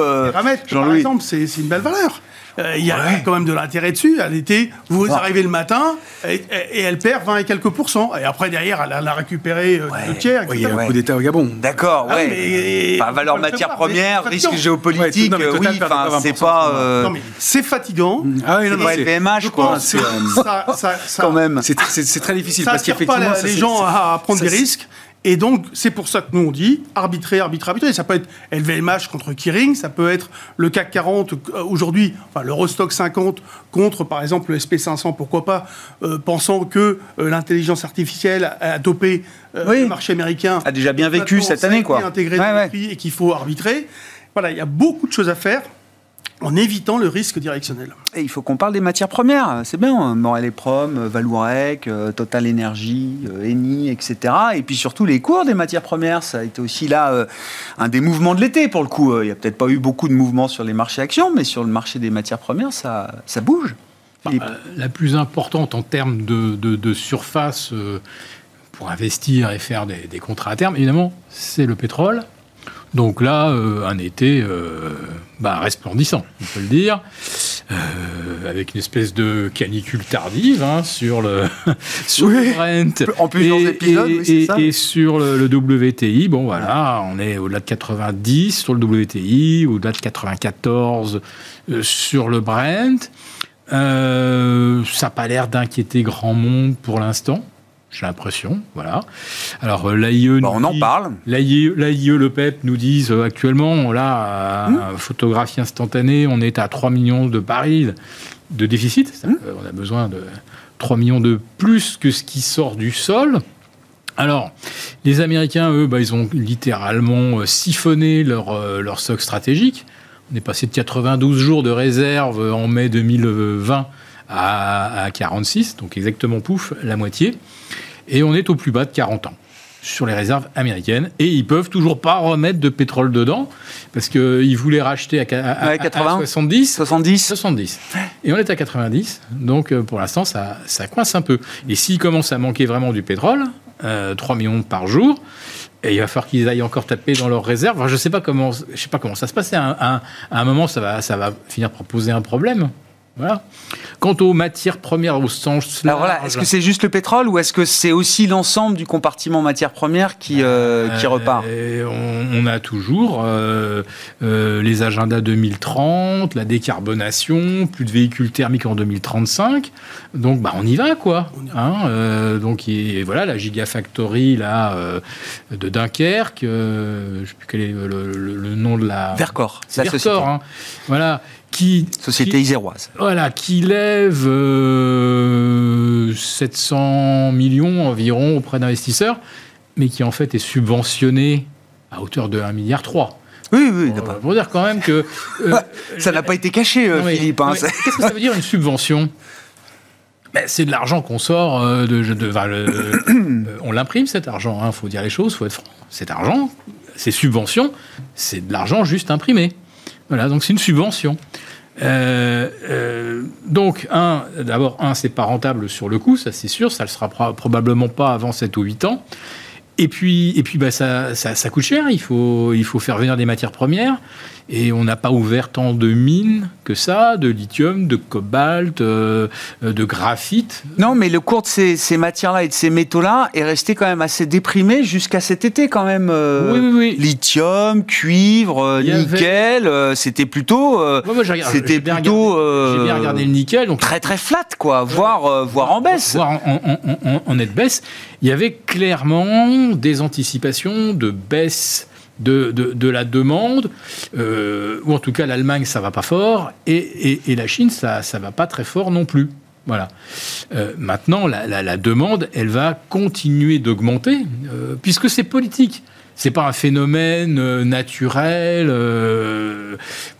D: Jean-Louis. Par exemple, c'est une belle valeur. Euh, Il y a quand même de l'intérêt dessus. Elle était, vous arrivez le matin et, et elle perd 20 et quelques pourcents. Et après, derrière, elle, a- elle a récupéré euh,
A: Ouais.
D: le tiers.
C: Oui, il y a un coup d'État au Gabon.
A: D'accord,
D: Ah,
A: ouais.
D: mais-
A: Enfin, valeur matière première, risque géopolitique,
C: Ouais,
A: euh, oui,
C: perd
A: enfin,
C: 20%,
A: c'est pas. euh,
D: Non, mais c'est fatigant.
C: Ah oui, non,
A: c'est pas LVMH, quoi. C'est, euh, quand même.
C: c'est très difficile
D: ça
C: parce
D: pas
C: qu'effectivement,
D: la-
C: ça,
D: les gens à prendre des risques. Et donc, c'est pour ça que nous, on dit arbitrer, arbitrer, arbitrer. Ça peut être LVMH contre Kering, ça peut être le CAC 40 euh, aujourd'hui, enfin le Rostock 50 contre, par exemple, le SP500, pourquoi pas, euh, pensant que euh, l'intelligence artificielle a, a dopé euh,
A: Oui.
D: le marché américain.
A: A déjà bien vécu cette année, quoi.
D: intégré
A: Ouais,
D: dans
A: ouais.
D: le prix et qu'il faut arbitrer. Voilà, il y a beaucoup de choses à faire en évitant le risque directionnel.
A: Et il faut qu'on parle des matières premières. C'est bien, hein. Morel et Prom, euh, Valourec, euh, Total Energy, euh, Eni, etc. Et puis surtout les cours des matières premières. Ça a été aussi là euh, un des mouvements de l'été pour le coup. Euh, Il n'y a peut-être pas eu beaucoup de mouvements sur les marchés actions, mais sur le marché des matières premières, ça, ça bouge.
E: Euh, La plus importante en termes de, de- de surface euh, pour investir et faire des, des contrats à terme, évidemment, c'est le pétrole. Donc là, euh, un été euh, bah, resplendissant, on peut le dire, euh, avec une espèce de canicule tardive hein, sur le sur le. Brent
A: En plusieurs
E: et,
A: épisodes,
E: et-
A: oui, c'est
E: et-
A: ça.
E: et sur le, le WTI, bon voilà, on est au-delà de 90 sur le WTI, au-delà de 94 euh, sur le Brent. Ça n'a pas l'air d'inquiéter grand monde pour l'instant, j'ai l'impression. Voilà. Alors euh, l'AIE,
A: Bah, on en parle.
E: L'AIE, le PEP nous disent euh, actuellement, là, à photographie instantanée, on est à 3 millions de barils de déficit. Ça, euh, on a besoin de 3 millions de plus que ce qui sort du sol. Alors, les Américains, eux, bah, ils ont littéralement euh, siphonné leur, leur stock stratégique. On est passé de 92 jours de réserve en mai 2020 à, à 46, donc exactement pouf, la moitié. Et on est au plus bas de 40 ans sur les réserves américaines. Et ils peuvent toujours pas remettre de pétrole dedans, parce qu'ils voulaient racheter à, à- à-
A: Ouais, 80.
E: à 70.
A: 70
E: 70. Et on est à 90. Donc, euh, pour l'instant, ça, ça coince un peu. Et s'il commence à manquer vraiment du pétrole, euh, 3 millions par jour, et il va falloir qu'ils aillent encore taper dans leurs réserves. Enfin, je sais pas comment, je sais pas comment ça se passe. À un, à un- à un moment, ça va, ça va finir par poser un problème. Voilà. Quant aux matières premières au sens
A: Alors voilà, est-ce que c'est juste le pétrole ou est-ce que c'est aussi l'ensemble du compartiment matières premières qui, euh, qui
E: Euh,
A: repart
E: on, on a toujours euh, euh, les agendas 2030, la décarbonation, plus de véhicules thermiques en 2035. Donc, bah, on y va, quoi. Hein, euh, donc, et, voilà, la Gigafactory là, euh, de Dunkerque, euh, je ne sais plus quel est le, le- le nom de la.
A: Vercors,
E: C'est
A: la
E: Vercors,
A: société.
E: hein. Voilà. Qui,
A: Société
E: qui-
A: iséroise.
E: voilà, qui lève euh, 700 millions environ auprès d'investisseurs, mais qui en fait est subventionné à hauteur de 1,3 milliard.
A: Oui, oui, d'accord.
E: pour dire quand même que... euh,
A: Ça n'a pas été caché, euh,
E: non, mais-
A: Philippe. hein,
E: Qu'est-ce que ça veut dire une subvention? Ben, c'est de l'argent qu'on sort euh, de. euh, on l'imprime cet argent, il faut dire les choses, faut être franc. Cet argent, ces subventions, c'est de l'argent juste imprimé. Voilà, donc c'est une subvention. Euh, euh, donc, un, d'abord, un, c'est pas rentable sur le coup, ça c'est sûr, ça ne le sera pro- probablement pas avant 7 ou 8 ans. Et puis, et puis bah, ça, ça, ça coûte cher, il faut, il faut faire venir des matières premières. Et on n'a pas ouvert tant de mines que ça, de lithium, de cobalt, euh, de graphite.
A: Non, mais le cours de ces, ces matières-là et de ces métaux-là est resté quand même assez déprimé jusqu'à cet été quand même. euh,
E: Oui, oui, oui.
A: Lithium, cuivre, euh,
E: Il y avait-
A: nickel, euh, c'était plutôt,
E: Ouais, moi, j'ai regardé-
A: c'était plutôt
E: regardé- J'ai bien regardé le nickel, donc
A: très très flat quoi, voire voire en baisse.
E: voire en, en- en- en- en nette baisse, il y avait clairement des anticipations de baisse de, de- la demande, euh, ou en tout cas l'Allemagne ça va pas fort, et, et- la Chine ça ça va pas très fort non plus. Voilà. Euh, maintenant, la, demande, elle va continuer d'augmenter, euh, puisque c'est politique. C'est pas un phénomène naturel,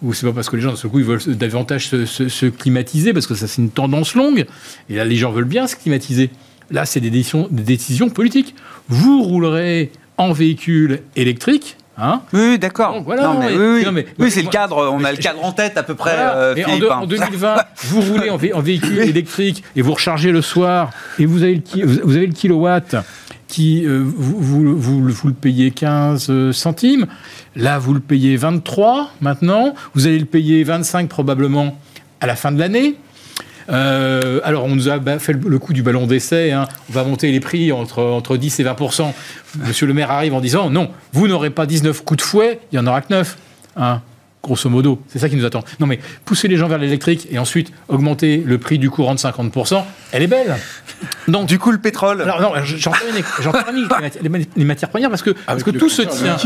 E: ou c'est pas parce que les gens, d'un seul coup, ils veulent davantage se- se climatiser, parce que ça, c'est une tendance longue. Et là, les gens veulent bien se climatiser. Là, c'est des décisions, des décisions politiques. Vous roulerez en véhicule électrique, hein,
A: Oui, oui, d'accord.
E: Voilà,
A: non, mais, oui, oui.
E: non, mais-
A: Oui, c'est le cadre. On a le cadre en tête à peu près.
E: voilà.
A: euh,
E: en,
A: Philippe,
E: de-
A: hein.
E: en 2020, vous roulez en, vé- en véhicule électrique et vous rechargez le soir et vous avez le, ki- vous avez le kilowatt qui euh, vous, vous, vous le- vous le payez 15 centimes. Là, vous le payez 23 maintenant. Vous allez le payer 25 probablement à la fin de l'année. Euh, alors, on nous a fait le coup du ballon d'essai. hein. On va monter les prix entre, entre 10 et 20% Monsieur le maire arrive en disant non, vous n'aurez pas 19 coups de fouet, il y en aura que 9. Hein, grosso modo, c'est ça qui nous attend. Non, mais pousser les gens vers l'électrique et ensuite augmenter le prix du courant de 50% elle est belle. Donc,
A: Du coup, le pétrole.
E: alors non, j'en termine, les mati- les matières premières parce que, parce que tout se tient.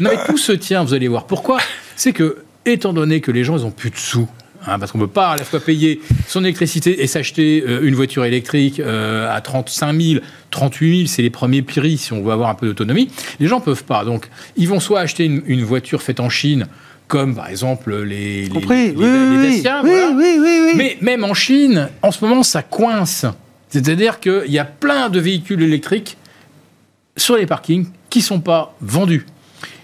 E: Non mais tout se tient, vous allez voir. Pourquoi? C'est que, étant donné que les gens, ils ont plus de sous, hein, parce qu'on ne peut pas à la fois payer son électricité et s'acheter euh, une voiture électrique euh, à 35 000, 38 000, c'est les premiers prix si on veut avoir un peu d'autonomie. Les gens peuvent pas. Donc, ils vont soit acheter une, une voiture faite en Chine, comme par exemple les,
A: Compris.
E: les-
A: Oui,
E: les
A: oui,
E: Dacia, voilà. Mais même en Chine, en ce moment, ça coince. C'est-à-dire qu'il y a plein de véhicules électriques sur les parkings qui sont pas vendus.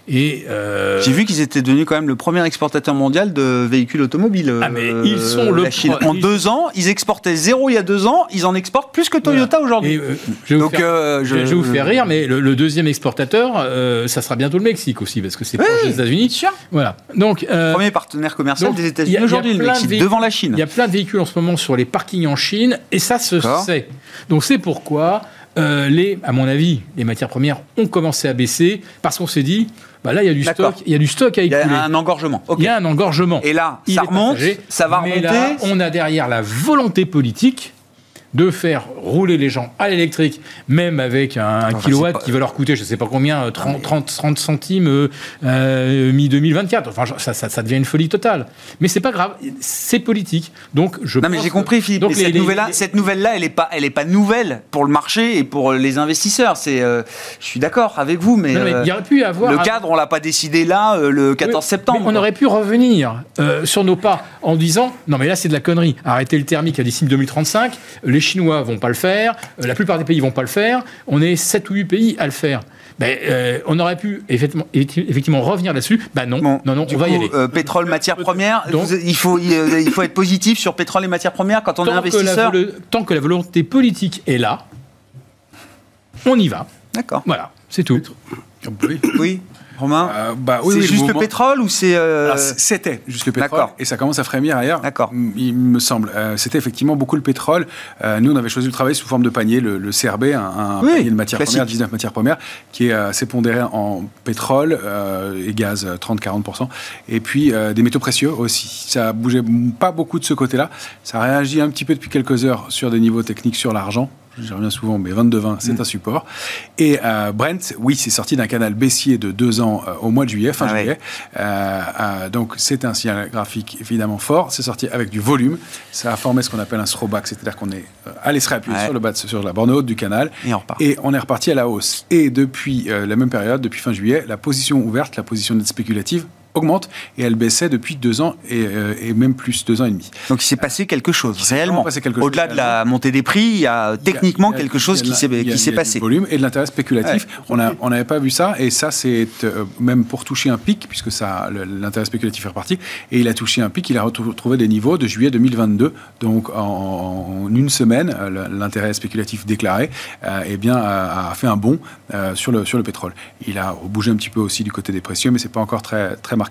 E: Et euh,
A: J'ai vu qu'ils étaient devenus quand même le premier exportateur mondial de véhicules automobiles.
E: Ah, mais
A: euh,
E: ils sont le
A: Chine. En deux ans, ils exportaient zéro il y a deux ans, ils en exportent plus que Toyota
E: voilà.
A: aujourd'hui.
E: Euh, je vais vous
A: Donc,
E: faire- je,
A: je-
E: je vais vous faire rire, mais le, le deuxième exportateur, ça sera bientôt le Mexique aussi, parce que c'est proche des États-Unis. Voilà. Donc,
A: Premier partenaire commercial
E: donc,
A: des États-Unis
E: a- il y a
A: aujourd'hui, le
E: plein de
A: Mexique,
E: véhicules-
A: devant la Chine.
E: Il y a plein de véhicules en ce moment sur les parkings en Chine, et ça se sait. Donc c'est pourquoi, les, à mon avis, les matières premières ont commencé à baisser, parce qu'on s'est dit, bah là, il y a du stock, il y a du stock à
A: Il y
E: écouler.
A: a un engorgement. Ok.
E: Il y a un engorgement.
A: Et là,
E: Il
A: ça remonte,
E: partagé.
A: ça va
E: Mais
A: remonter.
E: là, on a derrière la volonté politique de faire rouler les gens à l'électrique, même avec un,
A: Enfin,
E: kilowatt
A: pas-
E: qui va leur coûter, je ne sais pas combien, euh, 30, 30, 30 centimes euh, euh, mi-2024. Enfin, ça, ça, ça devient une folie totale. Mais c'est pas grave, c'est politique. Donc, je
A: Non mais j'ai
E: que-
A: compris Philippe.
E: Donc,
A: Mais
E: les-
A: cette
E: les-
A: nouvelle-là,
E: les-
A: cette nouvelle-là, elle est pas, elle est pas nouvelle pour le marché et pour les investisseurs. C'est, euh, je suis d'accord avec vous, mais,
E: Non, mais
A: euh,
E: il y aurait pu avoir
A: le cadre, on l'a pas décidé là, euh, le 14
E: Oui,
A: septembre.
E: mais on aurait pu revenir euh, sur nos pas en disant non mais là c'est de la connerie. Arrêter le thermique à d'ici 2035. Les Chinois vont pas le faire. euh, la plupart des pays vont pas le faire. On est 7 ou 8 pays à le faire. Ben, euh, on aurait pu effectivement, effectivement revenir là-dessus. Ben non,
A: Bon,
E: non, non, on va y aller.
A: euh, pétrole, matières premières.
E: Donc-
A: vous- il faut, il, faut être positif sur pétrole et matières premières quand on est
E: que la,
A: investisseur.
E: volo- tant que la volonté politique est là, on y va.
A: D'accord.
E: Voilà, c'est tout.
C: Oui.
A: Romain.
C: Euh, bah, oui,
A: c'est
C: oui,
A: juste le pétrole ou c'est euh,
C: c- C'était juste le pétrole et ça commence à frémir ailleurs.
A: D'accord.
C: Il me semble. Euh, C'était effectivement beaucoup le pétrole. Euh, nous, on avait choisi de travailler sous forme de panier, le, le CRB, un, un
A: Oui,
C: panier de matières
A: classique.
C: premières, 19 matières premières, qui est assez pondéré en pétrole et gaz, euh, 30-40%, et puis des métaux précieux aussi. Ça bougeait pas beaucoup de ce côté-là. Ça réagit un petit peu depuis quelques heures sur des niveaux techniques sur l'argent. J'y reviens souvent, mais 22-20, c'est
A: Mm.
C: un support. Et euh, Brent, oui, c'est sorti d'un canal baissier de deux ans euh, au mois de juillet, fin
A: Ah
C: juillet. Euh, donc c'est un signal graphique évidemment fort. C'est sorti avec du volume. Ça a formé ce qu'on appelle un throwback, c'est-à-dire qu'on est allé se réappuyer
A: Ouais.
C: sur, le bas sur la borne haute du canal.
A: Et on repart.
C: Et on est reparti à la hausse. Et depuis la même période, depuis fin juillet, la position ouverte, la position nette spéculative augmente et elle baissait depuis deux ans et, euh, et même plus deux ans et demi.
A: Donc il s'est passé quelque chose réellement.
C: passé
A: Au-delà de la montée des prix, il y a techniquement
C: Il y a-
A: quelque chose qui s'est
C: la- il y a-
A: passé.
C: Du volume et de l'intérêt spéculatif. On n'avait pas vu ça et ça c'est euh, même pour toucher un pic puisque ça l'intérêt spéculatif est reparti et il a touché un pic. Il a retrouvé des niveaux de juillet 2022. Donc en, en une semaine, euh, l'intérêt spéculatif déclaré euh, eh bien a, fait un bond sur le sur le pétrole. Il a bougé un petit peu aussi du côté des précieux, mais c'est pas encore très très marqué.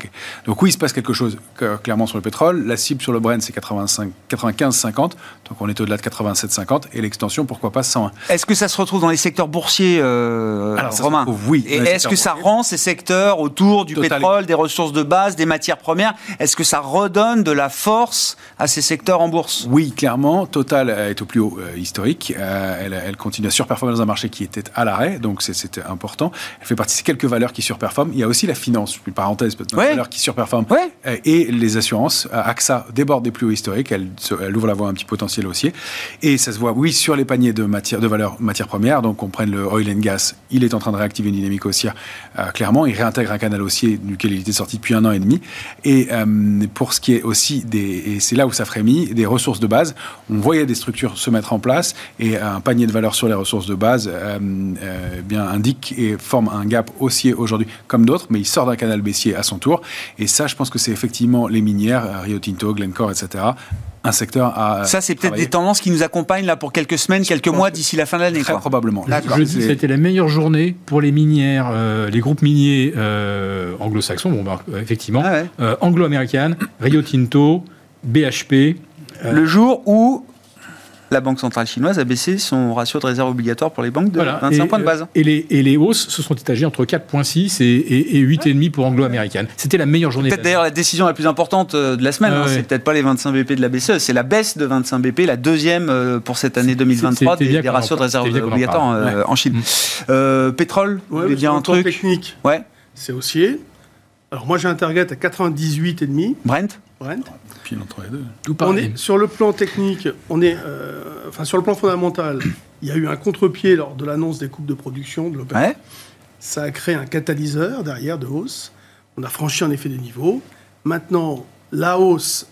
C: Donc oui, il se passe quelque chose que- clairement sur le pétrole. La cible sur le Brent c'est 85 95-50. Donc on est au-delà de 87-50 et l'extension pourquoi pas 101.
A: Est-ce que ça se retrouve dans les secteurs boursiers, euh,
C: Alors,
A: Romain
C: retrouve, oui,
A: Et est-ce que ça rend ces secteurs autour du
C: Total.
A: pétrole, des ressources de base, des matières premières? Est-ce que ça redonne de la force à ces secteurs en bourse?
C: Oui, clairement, Total euh, est au plus haut euh, historique. Euh, elle, elle continue à surperformer dans un marché qui était à l'arrêt, donc c'était important. Elle fait partie de ces quelques valeurs qui surperforment. Il y a aussi la finance, une parenthèse, peut-être,
A: Ouais.
C: valeur qui surperforme.
A: Ouais.
C: Euh, Et les assurances. Euh, AXA déborde des plus hauts historiques. Elle, elle ouvre la voie à un petit potentiel haussier. Et ça se voit, oui, sur les paniers de, matière, de valeurs matières premières. Donc, on prenne le oil and gas. Il est en train de réactiver une dynamique haussière. euh, clairement, il réintègre un canal haussier duquel il était sorti depuis un an et demi. Et euh, pour ce qui est aussi des, et c'est là où ça frémit, des ressources de base, on voyait des structures se mettre en place et un panier de valeurs sur les ressources de base euh, bien indique et forme un gap haussier aujourd'hui comme d'autres, mais il sort d'un canal baissier à son tour. Et ça, je pense que c'est effectivement les minières, euh, Rio Tinto, Glencore, etc. Un secteur à
A: Ça, c'est peut-être des tendances qui nous accompagnent là pour quelques semaines, quelques mois d'ici la fin de l'année.
C: Très
A: quoi.
C: probablement.
A: D'accord.
E: Je dis que
C: C'est-
E: c'était la meilleure journée pour les minières, euh, les groupes miniers euh, anglo-saxons, bon, bah, euh, effectivement,
A: Ah ouais.
E: euh, anglo-américaines, Rio Tinto, BHP,
A: Le jour où la Banque centrale chinoise a baissé son ratio de réserve obligatoire pour les banques de
E: Voilà.
A: 25
E: Et,
A: points de base.
E: euh, Et les, et les hausses se sont étagées entre 4,6 et, et, et 8,5 pour anglo-américaine. C'était la meilleure journée.
A: Peut-être d'ailleurs la décision la plus importante euh, de la semaine,
E: Ah
A: hein,
E: ouais.
A: c'est peut-être pas les 25 BP de la BCE, c'est la baisse de 25 BP, la deuxième euh, pour cette année 2023
E: c'était
A: des, des ratios de réserve
E: qu'on en
A: obligatoires
E: parle.
A: en Chine. Euh, pétrole,
D: Ouais,
A: un truc?
D: technique,
A: Ouais,
D: c'est haussier. Alors moi j'ai un target à 98,5
A: Brent?
D: Brent.
C: Puis entre les deux.
E: Tout
D: On est sur le plan technique, on est, euh, enfin sur le plan fondamental, il y a eu un contre-pied lors de l'annonce des coupes de production de l'OPEP.
A: Ouais.
D: Ça a créé un catalyseur derrière de hausse. On a franchi en effet des niveaux. Maintenant, la hausse,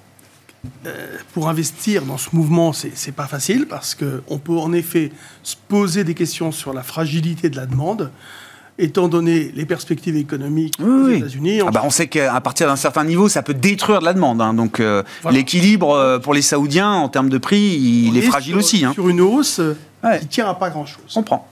D: euh, pour investir dans ce mouvement, c'est c'est pas facile parce qu'on peut en effet se poser des questions sur la fragilité de la demande, étant donné les perspectives économiques
A: Oui,
D: aux
A: oui.
D: États-Unis.
A: Ah bah, on sait qu'à partir d'un certain niveau, ça peut détruire de la demande. hein. donc euh,
D: Voilà.
A: l'équilibre euh, pour les Saoudiens en termes de prix, il
D: On
A: est fragile
D: sur-
A: aussi. Hein.
D: Sur une hausse euh,
A: Ouais.
D: qui tient à pas grand-chose.
A: Je comprends.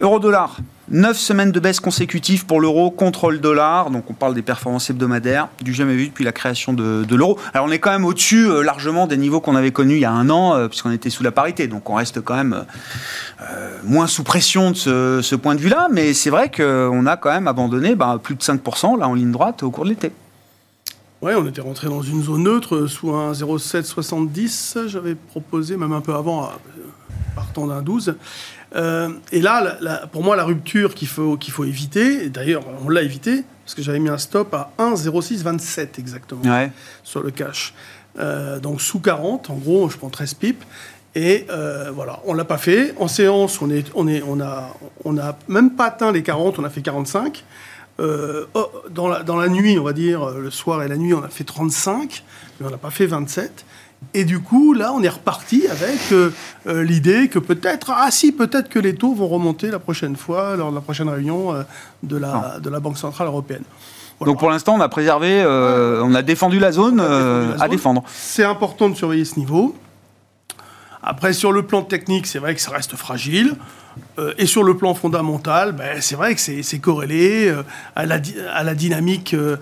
A: Euro-dollar, 9 semaines de baisse consécutives pour l'euro contre le dollar. Donc on parle des performances hebdomadaires, du jamais vu depuis la création de, l'euro. Alors on est quand même au-dessus euh, largement des niveaux qu'on avait connus il y a un an, euh, puisqu'on était sous la parité. Donc on reste quand même euh, moins sous pression de ce, point de vue-là. Mais c'est vrai qu'on a quand même abandonné bah, plus de 5% là en ligne droite au cours de l'été.
D: Ouais, on était rentré dans une zone neutre sous un 0,770. J'avais proposé, même un peu avant, partant d'un 12. Euh, et là, la- la- pour moi, la rupture qu'il faut, qu'il faut éviter, et d'ailleurs, on l'a évité, parce que j'avais mis un stop à 1,0627 exactement
A: Ouais.
D: sur le cash. Euh, donc sous 40, en gros, je prends 13 pipes. Et euh, voilà, on l'a pas fait. En séance, on, est, on, est, on, a, on a même pas atteint les 40, on a fait 45. Euh, oh, dans, la, dans la nuit, on va dire, le soir et la nuit, on a fait 35, mais on n'a pas fait 27. Et du coup, là, on est reparti avec euh, euh, l'idée que peut-être, ah si, peut-être que les taux vont remonter la prochaine fois, lors de la prochaine réunion euh, de, la, de la Banque Centrale Européenne. Voilà.
A: Donc pour l'instant, on a préservé, on a défendu la zone
D: défendu
A: à défendre.
D: C'est important de surveiller ce niveau. Après, sur le plan technique, c'est vrai que ça reste fragile. Euh, et sur le plan fondamental, ben, c'est vrai que c'est corrélé euh, à, la, à la dynamique euh,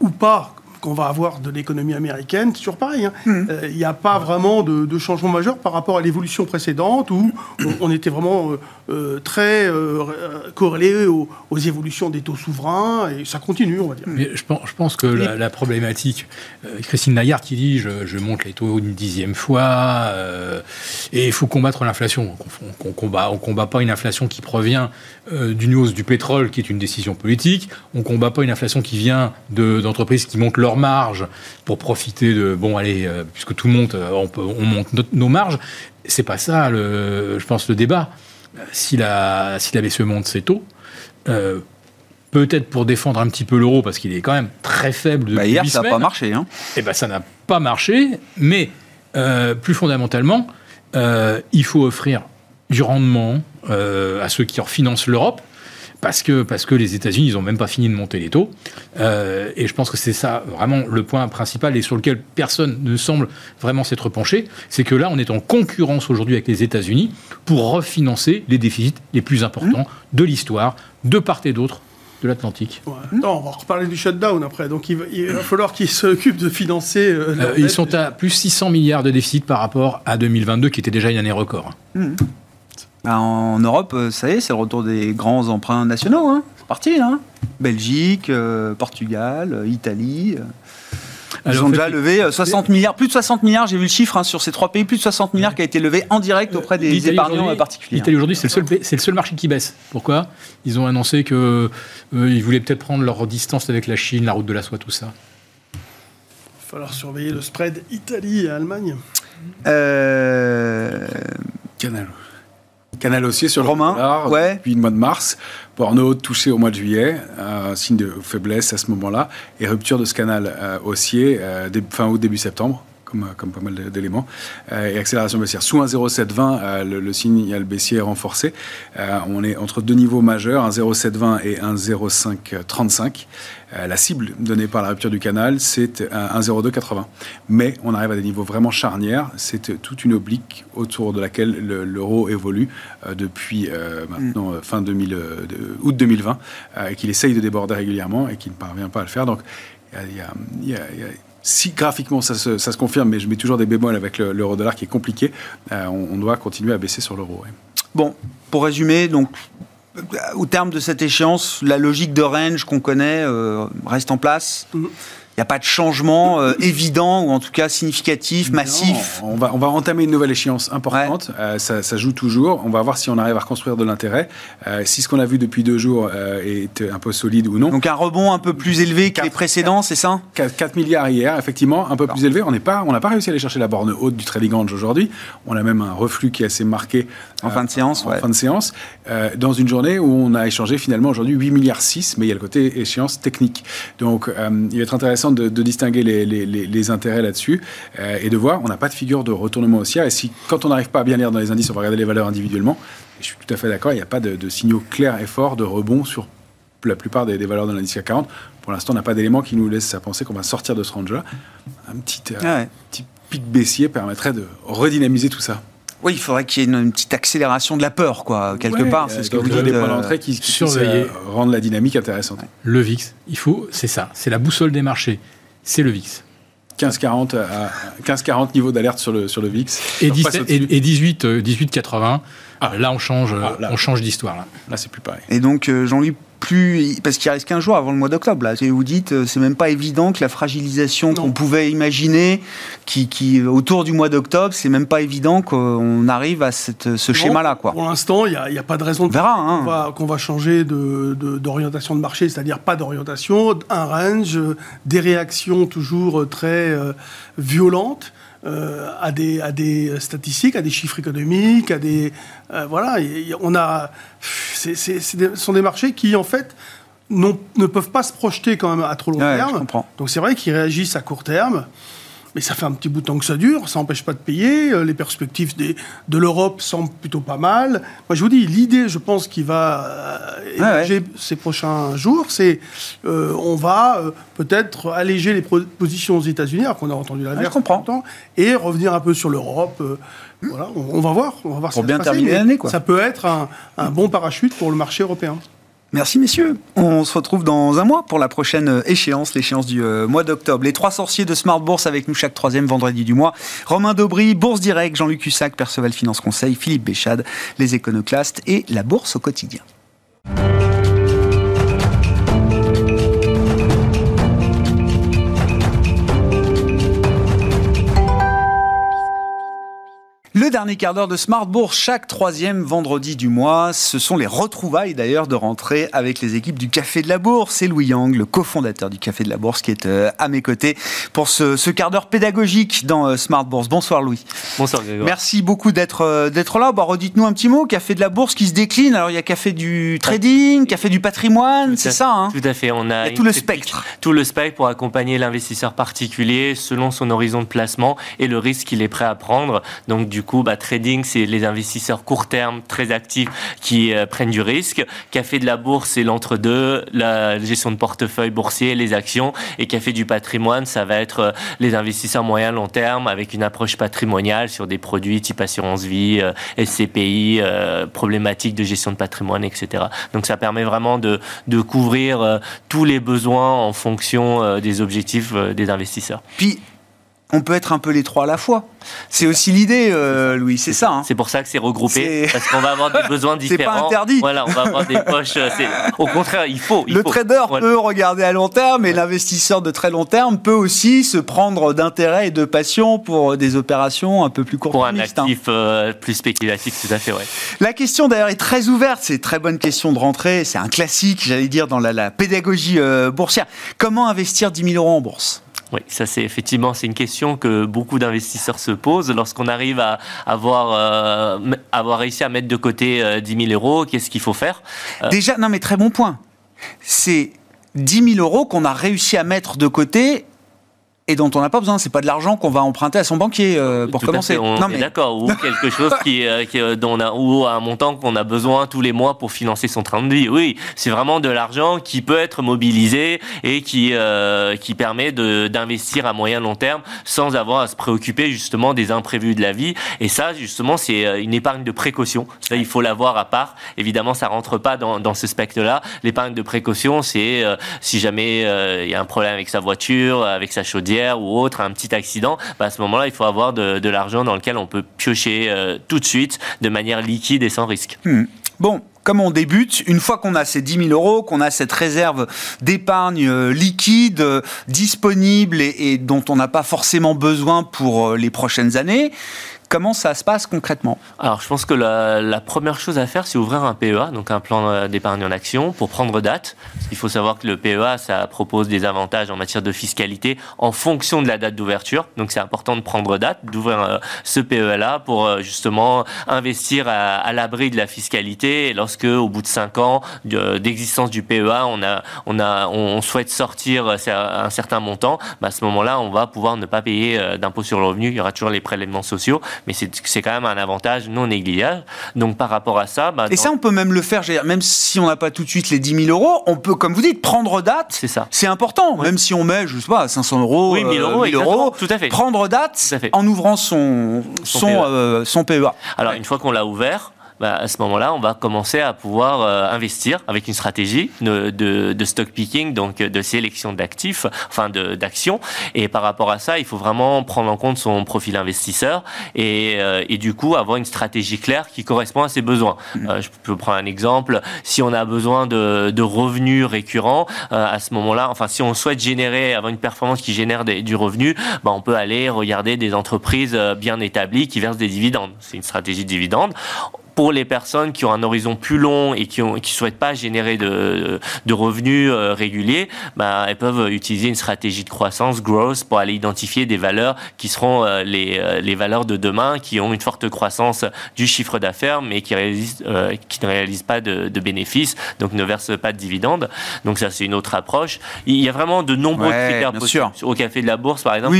D: ou pas qu'on va avoir de l'économie américaine. C'est toujours pareil. hein. Euh, Il n'y a pas vraiment de, de changement majeur par rapport à l'évolution précédente où on, on était vraiment euh, euh, très euh, euh, corrélé aux, aux évolutions des taux souverains et ça continue, on va dire.
E: Mais je pense, je pense que la, la problématique, euh, Christine Lagarde qui dit je, je monte les taux une dixième fois, euh, et il faut combattre l'inflation. On, on combat, on combat pas une inflation qui provient euh, d'une hausse du pétrole, qui est une décision politique. On combat pas une inflation qui vient de- d'entreprises qui montent leurs marges pour profiter de bon allez, euh, puisque tout monte, euh, on, peut- on monte notre- nos marges. C'est pas ça, le, je pense, le débat. Si la, si la BCE monte ses taux, euh, peut-être pour défendre un petit peu l'euro, parce qu'il est quand même très faible depuis
A: Bah, hier, ça n'a pas marché. Hein.
E: Eh ben, ça n'a pas marché, mais euh, plus fondamentalement, il faut offrir du rendement à ceux qui refinancent l'Europe. Parce que, parce que les États-Unis, ils n'ont même pas fini de monter les taux. Euh, et je pense que c'est ça vraiment le point principal et sur lequel personne ne semble vraiment s'être penché. C'est que là, on est en concurrence aujourd'hui avec les États-Unis pour refinancer les déficits les plus importants de l'histoire, de part et d'autre de l'Atlantique.
D: Ouais. Non, on va reparler du shutdown après. Donc il va, il va falloir qu'ils s'occupent de financer. euh,
E: Euh, ils sont à plus 600 milliards de déficit par rapport à 2022, qui était déjà une année record.
A: Bah, en Europe, euh, ça y est, c'est le retour des grands emprunts nationaux. Hein. C'est parti. Hein. Belgique, euh, Portugal, euh, Italie. Ils
E: Alors,
A: ont
E: en
A: déjà levé euh, 60 milliards, plus de 60 milliards, j'ai vu le chiffre hein, sur ces trois pays, plus de 60 milliards qui a été levé en direct auprès des épargnants particuliers.
E: L'Italie aujourd'hui, c'est le, seul, le marché qui baisse. Pourquoi? Ils ont annoncé que euh, ils voulaient peut-être prendre leur distance avec la Chine, la route de la soie, tout ça.
D: Il va falloir surveiller le spread Italie et Allemagne.
A: Euh,
C: Canal. Canal haussier sur le
A: Romain,
C: dollar
A: ouais.
C: depuis le mois de mars. Porno touché au mois de juillet, un signe de faiblesse à ce moment-là, et rupture de ce canal euh, haussier euh, dé- fin août, début septembre, comme, comme pas mal d'éléments, euh, et accélération baissière. Sous un 0,720, euh, le, le signal baissier est renforcé. Euh, on est entre deux niveaux majeurs, un 0,720 et un 0,535. Euh, la cible donnée par la rupture du canal, c'est un, un 0,280. Mais on arrive à des niveaux vraiment charnières. C'est toute une oblique autour de laquelle le- l'euro évolue euh, depuis euh, maintenant euh, fin 2000, euh, de- août 2020 euh, et qu'il essaye de déborder régulièrement et qu'il ne parvient pas à le faire. Donc il y a si graphiquement ça se, ça se, confirme, mais je mets toujours des bémols avec l'euro-dollar qui est compliqué, on, on, doit continuer à baisser sur l'euro.
A: Bon, pour résumer, donc au terme de cette échéance, la logique de range qu'on connaît euh, reste en place. Mm. Il n'y a pas de changement euh, évident ou en tout cas significatif, massif.
C: On va, on va entamer une nouvelle échéance importante. Euh, ça, ça, joue toujours. On va voir si on arrive à reconstruire de l'intérêt. Euh, si ce qu'on a vu depuis deux jours est un peu solide ou non.
A: Donc un rebond un peu plus élevé que les précédents, c'est ça?
C: 4, milliards hier, effectivement, un peu plus élevé. On n'a pas, on pas réussi à aller chercher la borne haute du trading range aujourd'hui. On a même un reflux qui est assez marqué.
A: En fin de séance,
C: en fin de séance. dans une journée où on a échangé finalement aujourd'hui 8 milliards 6, mais il y a le côté échéance technique. Donc il va être intéressant de, distinguer les, intérêts là-dessus euh, et de voir, on n'a pas de figure de retournement haussière. Et si, quand on n'arrive pas à bien lire dans les indices, on va regarder les valeurs individuellement. je suis tout à fait d'accord, il n'y a pas de, signaux clairs et forts de rebond sur la plupart des, valeurs de l'indice CAC 40. Pour l'instant, on n'a pas d'éléments qui nous laissent à penser qu'on va sortir de ce range-là. Un petit, euh, ah petit pic baissier permettrait de redynamiser tout ça.
A: Oui, il faudrait qu'il y ait une, petite accélération de la peur, quoi, quelque part.
C: C'est ce que vous dites. des points d'entrée qui, qui rendent la dynamique intéressante.
E: Le VIX, il faut, c'est ça, c'est la boussole des marchés, c'est le VIX.
C: 15-40 à 15-40 niveaux d'alerte sur le, sur le VIX.
E: Et, 18, 18, ah. là on change, ah, on change d'histoire. Là,
C: là c'est plus pareil.
A: Et donc euh, Jean-Luc plus parce qu'il reste qu'un jour avant le mois d'octobre. Là, vous dites, euh, c'est même pas évident que la fragilisation qu'on pouvait imaginer, qui, qui, autour du mois d'octobre, c'est même pas évident qu'on arrive à cette, ce schéma-là, quoi.
D: Pour l'instant, il n'y a, a, pas de raison
A: hein.
D: qu'on va, va, changer d'orientation de, de, marché, c'est-à-dire pas d'orientation, un range, des réactions toujours très euh, violentes. Euh, à, des, à des statistiques, à des chiffres économiques, à des euh, voilà, on a, ce sont des marchés qui en fait ne peuvent pas se projeter quand même à trop long terme. Donc c'est vrai qu'ils réagissent à court terme. Mais ça fait un petit bout de temps que ça dure, ça n'empêche pas de payer. Euh, les perspectives des, de l'Europe semblent plutôt pas mal. Moi, je vous dis, l'idée, je pense, qui va euh, émerger ces prochains jours, c'est euh, on va peut-être alléger les positions aux États-Unis, alors qu'on a entendu la
A: je comprends.
D: et revenir un peu sur l'Europe. voilà, on, va voir. On va voir
A: pour bien terminer l'année, quoi.
D: Ça peut être un, un bon parachute pour le marché européen.
A: Merci messieurs. On se retrouve dans un mois pour la prochaine échéance, l'échéance du euh, mois d'octobre. Les trois sorciers de Smart Bourse avec nous chaque troisième vendredi du mois. Romain Daubry, Bourse Direct, Jean-Luc Hussac, Perceval Finance Conseil, Philippe Béchade, les éconoclastes et la Bourse au quotidien. Le dernier quart d'heure de Smart Bourse, chaque troisième vendredi du mois, ce sont les retrouvailles d'ailleurs de rentrée avec les équipes du Café de la Bourse. C'est Louis Yang, le cofondateur du Café de la Bourse, qui est euh, à mes côtés pour ce, quart d'heure pédagogique dans euh, Smart Bourse. Bonsoir Louis.
F: Bonsoir Grégoire.
A: Merci beaucoup d'être euh, d'être là. Bah, redites-nous un petit mot. Café de la Bourse qui se décline. Alors il y a Café du trading, Café du patrimoine, c'est ça hein?
F: Tout à fait. On a
A: tout le spectre.
F: Tout le spectre pour accompagner l'investisseur particulier selon son horizon de placement et le risque qu'il est prêt à prendre. Donc du coup, bah, trading, c'est les investisseurs court terme, très actifs, qui euh, prennent du risque. Café de la bourse, c'est l'entre-deux, la gestion de portefeuille boursier, les actions. Et café du patrimoine, ça va être euh, les investisseurs moyen long terme avec une approche patrimoniale sur des produits type assurance vie, euh, SCPI, problématiques de gestion de patrimoine, etc. Donc ça permet vraiment de, de couvrir tous les besoins en fonction des objectifs des investisseurs.
A: Puis on peut être un peu les trois à la fois. C'est aussi l'idée, euh, Louis, c'est ça. Hein.
F: C'est pour ça que c'est regroupé, parce qu'on va avoir des besoins différents.
A: c'est pas interdit.
F: Voilà, on va avoir des poches. Euh, au contraire, il faut.
A: le trader peut regarder à long terme, et l'investisseur de très long terme peut aussi se prendre d'intérêt et de passion pour des opérations un peu plus courtes.
F: Pour un hein. actif euh, plus spéculatif, tout à fait, ouais.
A: La question d'ailleurs est très ouverte. C'est une très bonne question de rentrée. C'est un classique, j'allais dire, dans la, la pédagogie boursière. Comment investir 10 000 euros en bourse?
F: Oui, ça c'est effectivement une question que beaucoup d'investisseurs se posent lorsqu'on arrive à avoir euh, réussi à mettre de côté 10 euh, 000 euros. Qu'est-ce qu'il faut faire?
A: Euh, Déjà, non mais très bon point. C'est 10 000 euros qu'on a réussi à mettre de côté et dont on n'a pas besoin. C'est pas de l'argent qu'on va emprunter à son banquier euh, pour commencer.
F: on non, mais... d'accord. Ou quelque chose qui, euh, qui euh, dont on a, ou un montant qu'on a besoin tous les mois pour financer son train de vie. Oui, c'est vraiment de l'argent qui peut être mobilisé et qui qui permet d'investir à moyen long terme sans avoir à se préoccuper justement des imprévus de la vie. Et ça, justement, c'est une épargne de précaution. Ça, il faut l'avoir à part. Évidemment, ça rentre pas dans, dans ce spectre-là. L'épargne de précaution, c'est si jamais il y a un problème avec sa voiture, avec sa chaudière ou autre, un petit accident, bah, à ce moment-là, il faut avoir de, l'argent dans lequel on peut piocher euh, tout de suite de manière liquide et sans risque.
A: Hmm. Bon, comme on débute, une fois qu'on a ces 10 000 euros, qu'on a cette réserve d'épargne euh, liquide, euh, disponible et, dont on n'a pas forcément besoin pour les prochaines années, Comment ça se passe concrètement?
F: Alors, je pense que la, première chose à faire, c'est ouvrir un PEA, donc un plan d'épargne en action, pour prendre date. Il faut savoir que le PEA, ça propose des avantages en matière de fiscalité en fonction de la date d'ouverture. Donc, c'est important de prendre date, d'ouvrir euh, ce PEA-là pour euh, justement investir à, l'abri de la fiscalité. Et lorsque, au bout de 5 ans d'existence du PEA, on, a, on, a, on souhaite sortir un certain montant, bah, à ce moment-là, on va pouvoir ne pas payer euh, d'impôt sur le revenu. Il y aura toujours les prélèvements sociaux mais c'est quand même un avantage non négligeable. Donc par rapport à ça...
A: Bah, et ça, on peut même le faire, même si on n'a pas tout de suite les 10 000 euros, on peut, comme vous dites, prendre date.
F: C'est ça.
A: C'est important, même si on met, je sais pas, 500 euros,
F: oui, 1000 euros, 1000 euros
A: tout à fait. prendre date en ouvrant son, son, son, PEA.
F: E Alors une fois qu'on l'a ouvert, bah, à ce moment-là, on va commencer à pouvoir euh, investir avec une stratégie de, de, stock picking, donc de sélection d'actifs, enfin d'actions. Et par rapport à ça, il faut vraiment prendre en compte son profil investisseur et, euh, et du coup avoir une stratégie claire qui correspond à ses besoins. Mmh. Euh, je peux prendre un exemple. Si on a besoin de, de revenus récurrents, à ce moment-là, enfin si on souhaite générer, avoir une performance qui génère du revenu, bah, on peut aller regarder des entreprises bien établies qui versent des dividendes. C'est une stratégie de dividendes pour les personnes qui ont un horizon plus long et qui ne qui souhaitent pas générer de, de revenus euh, réguliers, bah, elles peuvent utiliser une stratégie de croissance, growth, pour aller identifier des valeurs qui seront euh, les, euh, les valeurs de demain, qui ont une forte croissance du chiffre d'affaires, mais qui, réalisent, qui ne réalisent pas de, de, bénéfices, donc ne versent pas de dividendes. Donc ça, c'est une autre approche. Il y a vraiment de nombreux critères possibles. Au Café de la Bourse, par exemple,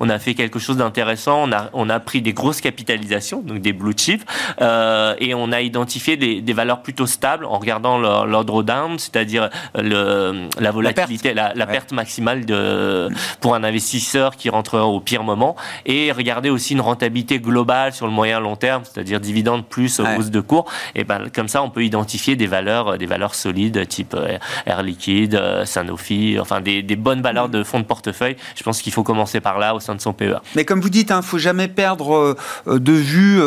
F: on, a, fait quelque chose d'intéressant. On a, on a pris des grosses capitalisations, donc des blue chips. Euh, et on a identifié des, valeurs plutôt stables en regardant leur, drawdown, c'est-à-dire la volatilité, la perte, maximale de, pour un investisseur qui rentre au pire moment, et regarder aussi une rentabilité globale sur le moyen long terme, c'est-à-dire dividende plus hausse de cours. Et ben comme ça, on peut identifier des valeurs, des valeurs solides type euh, Air Liquide, euh, Sanofi, enfin des, bonnes valeurs de fonds de portefeuille. Je pense qu'il faut commencer par là au sein de son PEA.
A: Mais comme vous dites, il hein, ne faut jamais perdre euh, de vue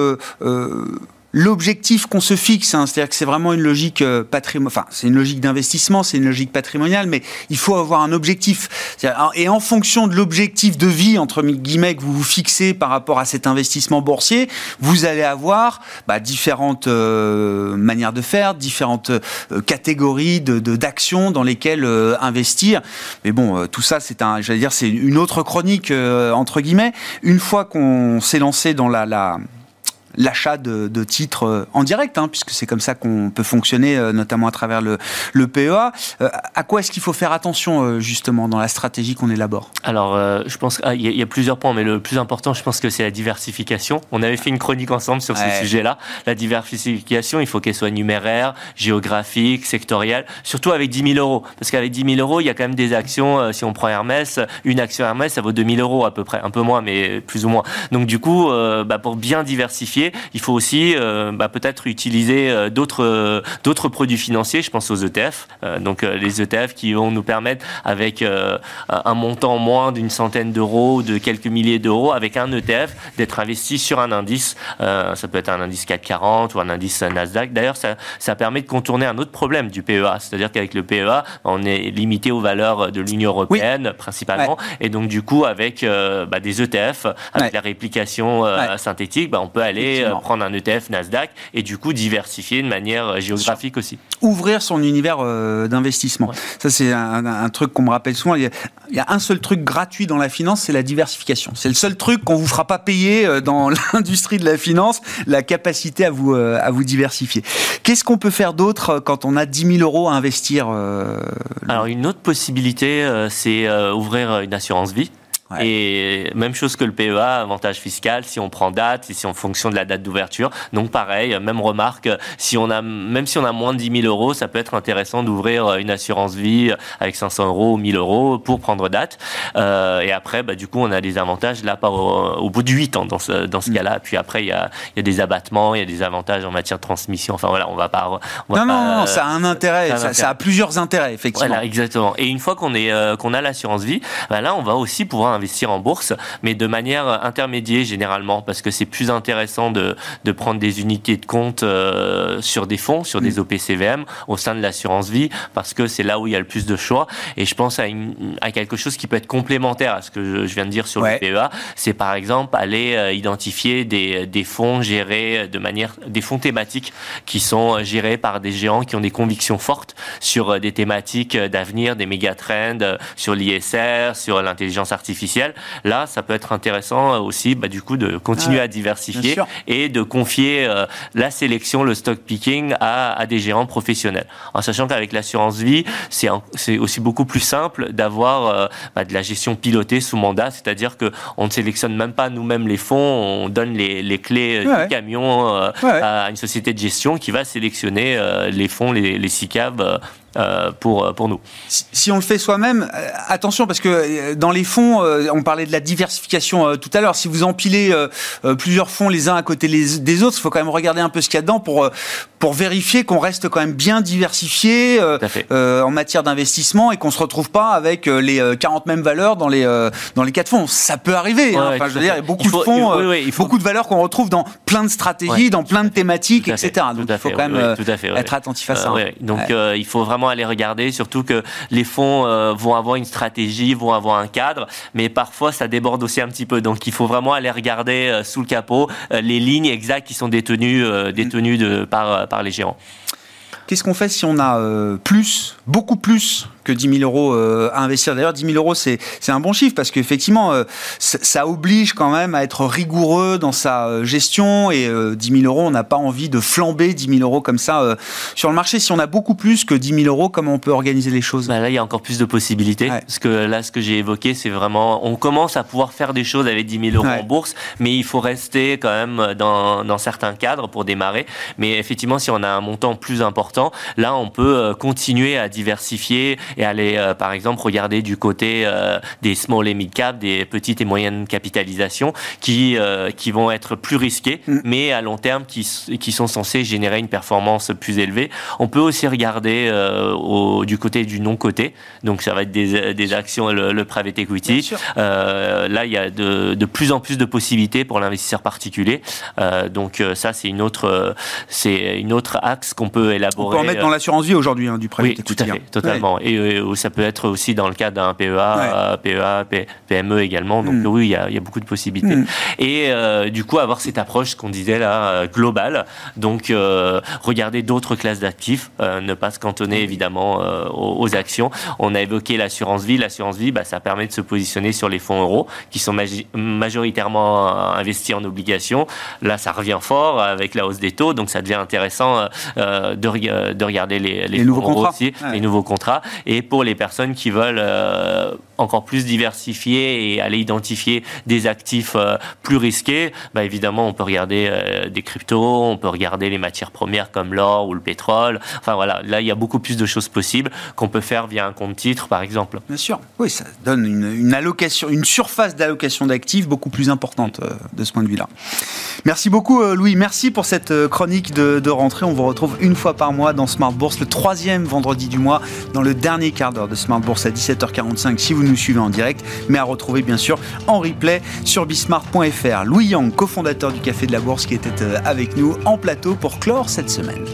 A: l'objectif qu'on se fixe, hein, c'est-à-dire que c'est vraiment une logique euh, patrimoniale, c'est une logique d'investissement, c'est une logique patrimoniale, mais il faut avoir un objectif. Et en fonction de l'objectif de vie entre guillemets que vous vous fixez par rapport à cet investissement boursier, vous allez avoir bah, différentes euh, manières de faire, différentes euh, catégories de d'actions dans lesquelles investir. Mais bon, tout ça c'est un, j'allais dire, c'est une autre chronique entre guillemets. Une fois qu'on s'est lancé dans la l'achat de, titres euh, en direct, hein, puisque c'est comme ça qu'on peut fonctionner, euh, notamment à travers le, le PEA. Euh, à quoi est-ce qu'il faut faire attention, justement, dans la stratégie qu'on élabore?
F: Alors, je pense qu'il y, a plusieurs points, mais le plus important, je pense que c'est la diversification. On avait fait une chronique ensemble sur ce sujet-là. La diversification, il faut qu'elle soit numéraire, géographique, sectorielle, surtout avec 10 000 euros. Parce qu'avec 10 000 euros, il y a quand même des actions, si on prend Hermès, une action Hermès, ça vaut 2 000 euros à peu près, un peu moins, mais plus ou moins. Donc, du coup, bah, pour bien diversifier, il faut aussi euh, bah, peut-être utiliser euh, d'autres euh, d'autres produits financiers. Je pense aux ETF. donc les ETF qui vont nous permettre avec un montant moins d'une centaine d'euros, de quelques milliers d'euros, avec un ETF, d'être investi sur un indice. ça peut être un indice 440 ou un indice Nasdaq. D'ailleurs, ça, ça permet de contourner un autre problème du PEA, c'est-à-dire qu'avec le PEA, on est limité aux valeurs de l'Union européenne principalement, et donc du coup avec bah, des ETF, avec la réplication synthétique, bah, on peut aller euh, prendre un ETF Nasdaq et du coup diversifier de manière euh, géographique aussi.
A: Ouvrir son univers euh, d'investissement. Ça, c'est un, truc qu'on me rappelle souvent. Il y, a, un seul truc gratuit dans la finance, c'est la diversification. C'est le seul truc qu'on vous fera pas payer dans l'industrie de la finance, la capacité à vous, à vous diversifier. Qu'est-ce qu'on peut faire d'autre quand on a 10 000 euros à investir
F: Alors, une autre possibilité, c'est ouvrir une assurance vie. Et même chose que le PEA, avantage fiscal, si on prend date, si on fonction de la date d'ouverture. Donc pareil, même remarque, si on a, même si on a moins de 10 000 euros, ça peut être intéressant d'ouvrir une assurance vie avec 500 euros ou 1000 euros pour prendre date. Euh, et après, bah, du coup, on a des avantages là par, au, bout de 8 ans dans ce, dans ce mm. cas-là. Puis après, il y a, y a, des abattements, il y a des avantages en matière de transmission. Enfin voilà, on va pas.
A: On va non, non, non, ça a un intérêt, ça, a plusieurs intérêts, effectivement.
F: Voilà, exactement. Et une fois qu'on est, euh, qu'on a l'assurance vie, bah, là, on va aussi pouvoir investir en bourse, mais de manière intermédiaire généralement, parce que c'est plus intéressant de, de, prendre des unités de compte euh, sur des fonds, sur des mm. OPCVM au sein de l'assurance vie, parce que c'est là où il y a le plus de choix. Et je pense à, une, à quelque chose qui peut être complémentaire à ce que je, viens de dire sur le PEA, c'est par exemple aller euh, identifier des, des fonds gérés de manière, des fonds thématiques qui sont gérés par des géants qui ont des convictions fortes sur euh, des thématiques d'avenir, des méga trends, sur l'ISR, sur l'intelligence artificielle. Là, ça peut être intéressant aussi, bah, du coup, de continuer à diversifier et de confier euh, la sélection, le stock picking à, à des gérants professionnels. En sachant qu'avec l'assurance vie, c'est aussi beaucoup plus simple d'avoir euh, bah, de la gestion pilotée sous mandat, c'est-à-dire que on ne sélectionne même pas nous-mêmes les fonds, on donne les, les clés du camion à une société de gestion qui va sélectionner les fonds, les, les SICAV euh, pour, euh, pour nous.
A: Si, on le fait soi-même, euh, attention parce que dans les fonds, on parlait de la diversification tout à l'heure. Si vous empilez plusieurs fonds les uns à côté des autres, il faut quand même regarder un peu ce qu'il y a dedans pour, pour vérifier qu'on reste quand même bien diversifié en matière d'investissement et qu'on se retrouve pas avec les 40 mêmes valeurs dans les, dans les quatre fonds. Ça peut arriver. Hein. enfin, je veux dire, il y a beaucoup de fonds, il faut... beaucoup de valeurs qu'on retrouve dans plein de stratégies, dans plein de thématiques, etc. Donc il faut quand même être attentif à ça.
F: Donc il faut vraiment à les regarder, surtout que les fonds euh, vont avoir une stratégie, vont avoir un cadre, mais parfois ça déborde aussi un petit peu. Donc il faut vraiment aller regarder euh, sous le capot euh, les lignes exactes qui sont détenues, détenues par, par les géants.
A: Qu'est-ce qu'on fait si on a plus, beaucoup plus que 10 000 euros euh, à investir. D'ailleurs, 10 000 euros, c'est un bon chiffre parce qu'effectivement, euh, ça oblige quand même à être rigoureux dans sa euh, gestion et 10 000 euros, on n'a pas envie de flamber 10 000 euros comme ça sur le marché. Si on a beaucoup plus que 10 000 euros, comment on peut organiser les choses?
F: Bah Là, il y a encore plus de possibilités. Parce que là, ce que j'ai évoqué, c'est vraiment, on commence à pouvoir faire des choses avec 10 000 euros en bourse, mais il faut rester quand même dans, dans certains cadres pour démarrer. Mais effectivement, si on a un montant plus important, là, on peut continuer à diversifier et aller, euh, par exemple, regarder du côté euh, des small et mid cap, des petites et moyennes capitalisations, qui, euh, qui vont être plus risquées, mm. mais à long terme, qui, qui sont censés générer une performance plus élevée. On peut aussi regarder au, du côté du non-côté, donc ça va être des, des actions, le, private equity. là, il y a de, de, plus en plus de possibilités pour l'investisseur particulier. donc ça, c'est une autre, c'est une autre axe qu'on peut élaborer.
A: On peut en mettre dans l'assurance vie aujourd'hui hein, du private
F: oui, Tout à fait, hein. totalement. Et ou ça peut être aussi dans le cadre d'un PEA, PEA, PME également. Donc mm. oui, il y, a, beaucoup de possibilités. Mm. Et euh, du coup, avoir cette approche, qu'on disait là, euh, globale. Donc euh, regarder d'autres classes d'actifs, ne pas se cantonner évidemment aux, actions. On a évoqué l'assurance vie. L'assurance vie, bah, ça permet de se positionner sur les fonds euros qui sont majoritairement investis en obligations. Là, ça revient fort avec la hausse des taux, donc ça devient intéressant de, de, regarder les,
A: les, nouveaux contrats. aussi,
F: les nouveaux contrats. Et pour les personnes qui veulent euh, encore plus diversifier et aller identifier des actifs euh, plus risqués, bah évidemment, on peut regarder euh, des cryptos, on peut regarder les matières premières comme l'or ou le pétrole. Enfin voilà, là, il y a beaucoup plus de choses possibles qu'on peut faire via un compte titre, par exemple.
A: Bien sûr. Oui, ça donne une, allocation, une surface d'allocation d'actifs beaucoup plus importante de ce point de vue-là. Merci beaucoup, Louis. Merci pour cette chronique de, de rentrée. On vous retrouve une fois par mois dans Smart Bourse, le troisième vendredi du mois, dans le dernier quart d'heure de Smart Bourse à 17h45 si vous nous suivez en direct, mais à retrouver bien sûr en replay sur bismart.fr. Louis Yang, cofondateur du Café de la Bourse, qui était euh, avec nous en plateau pour clore cette semaine.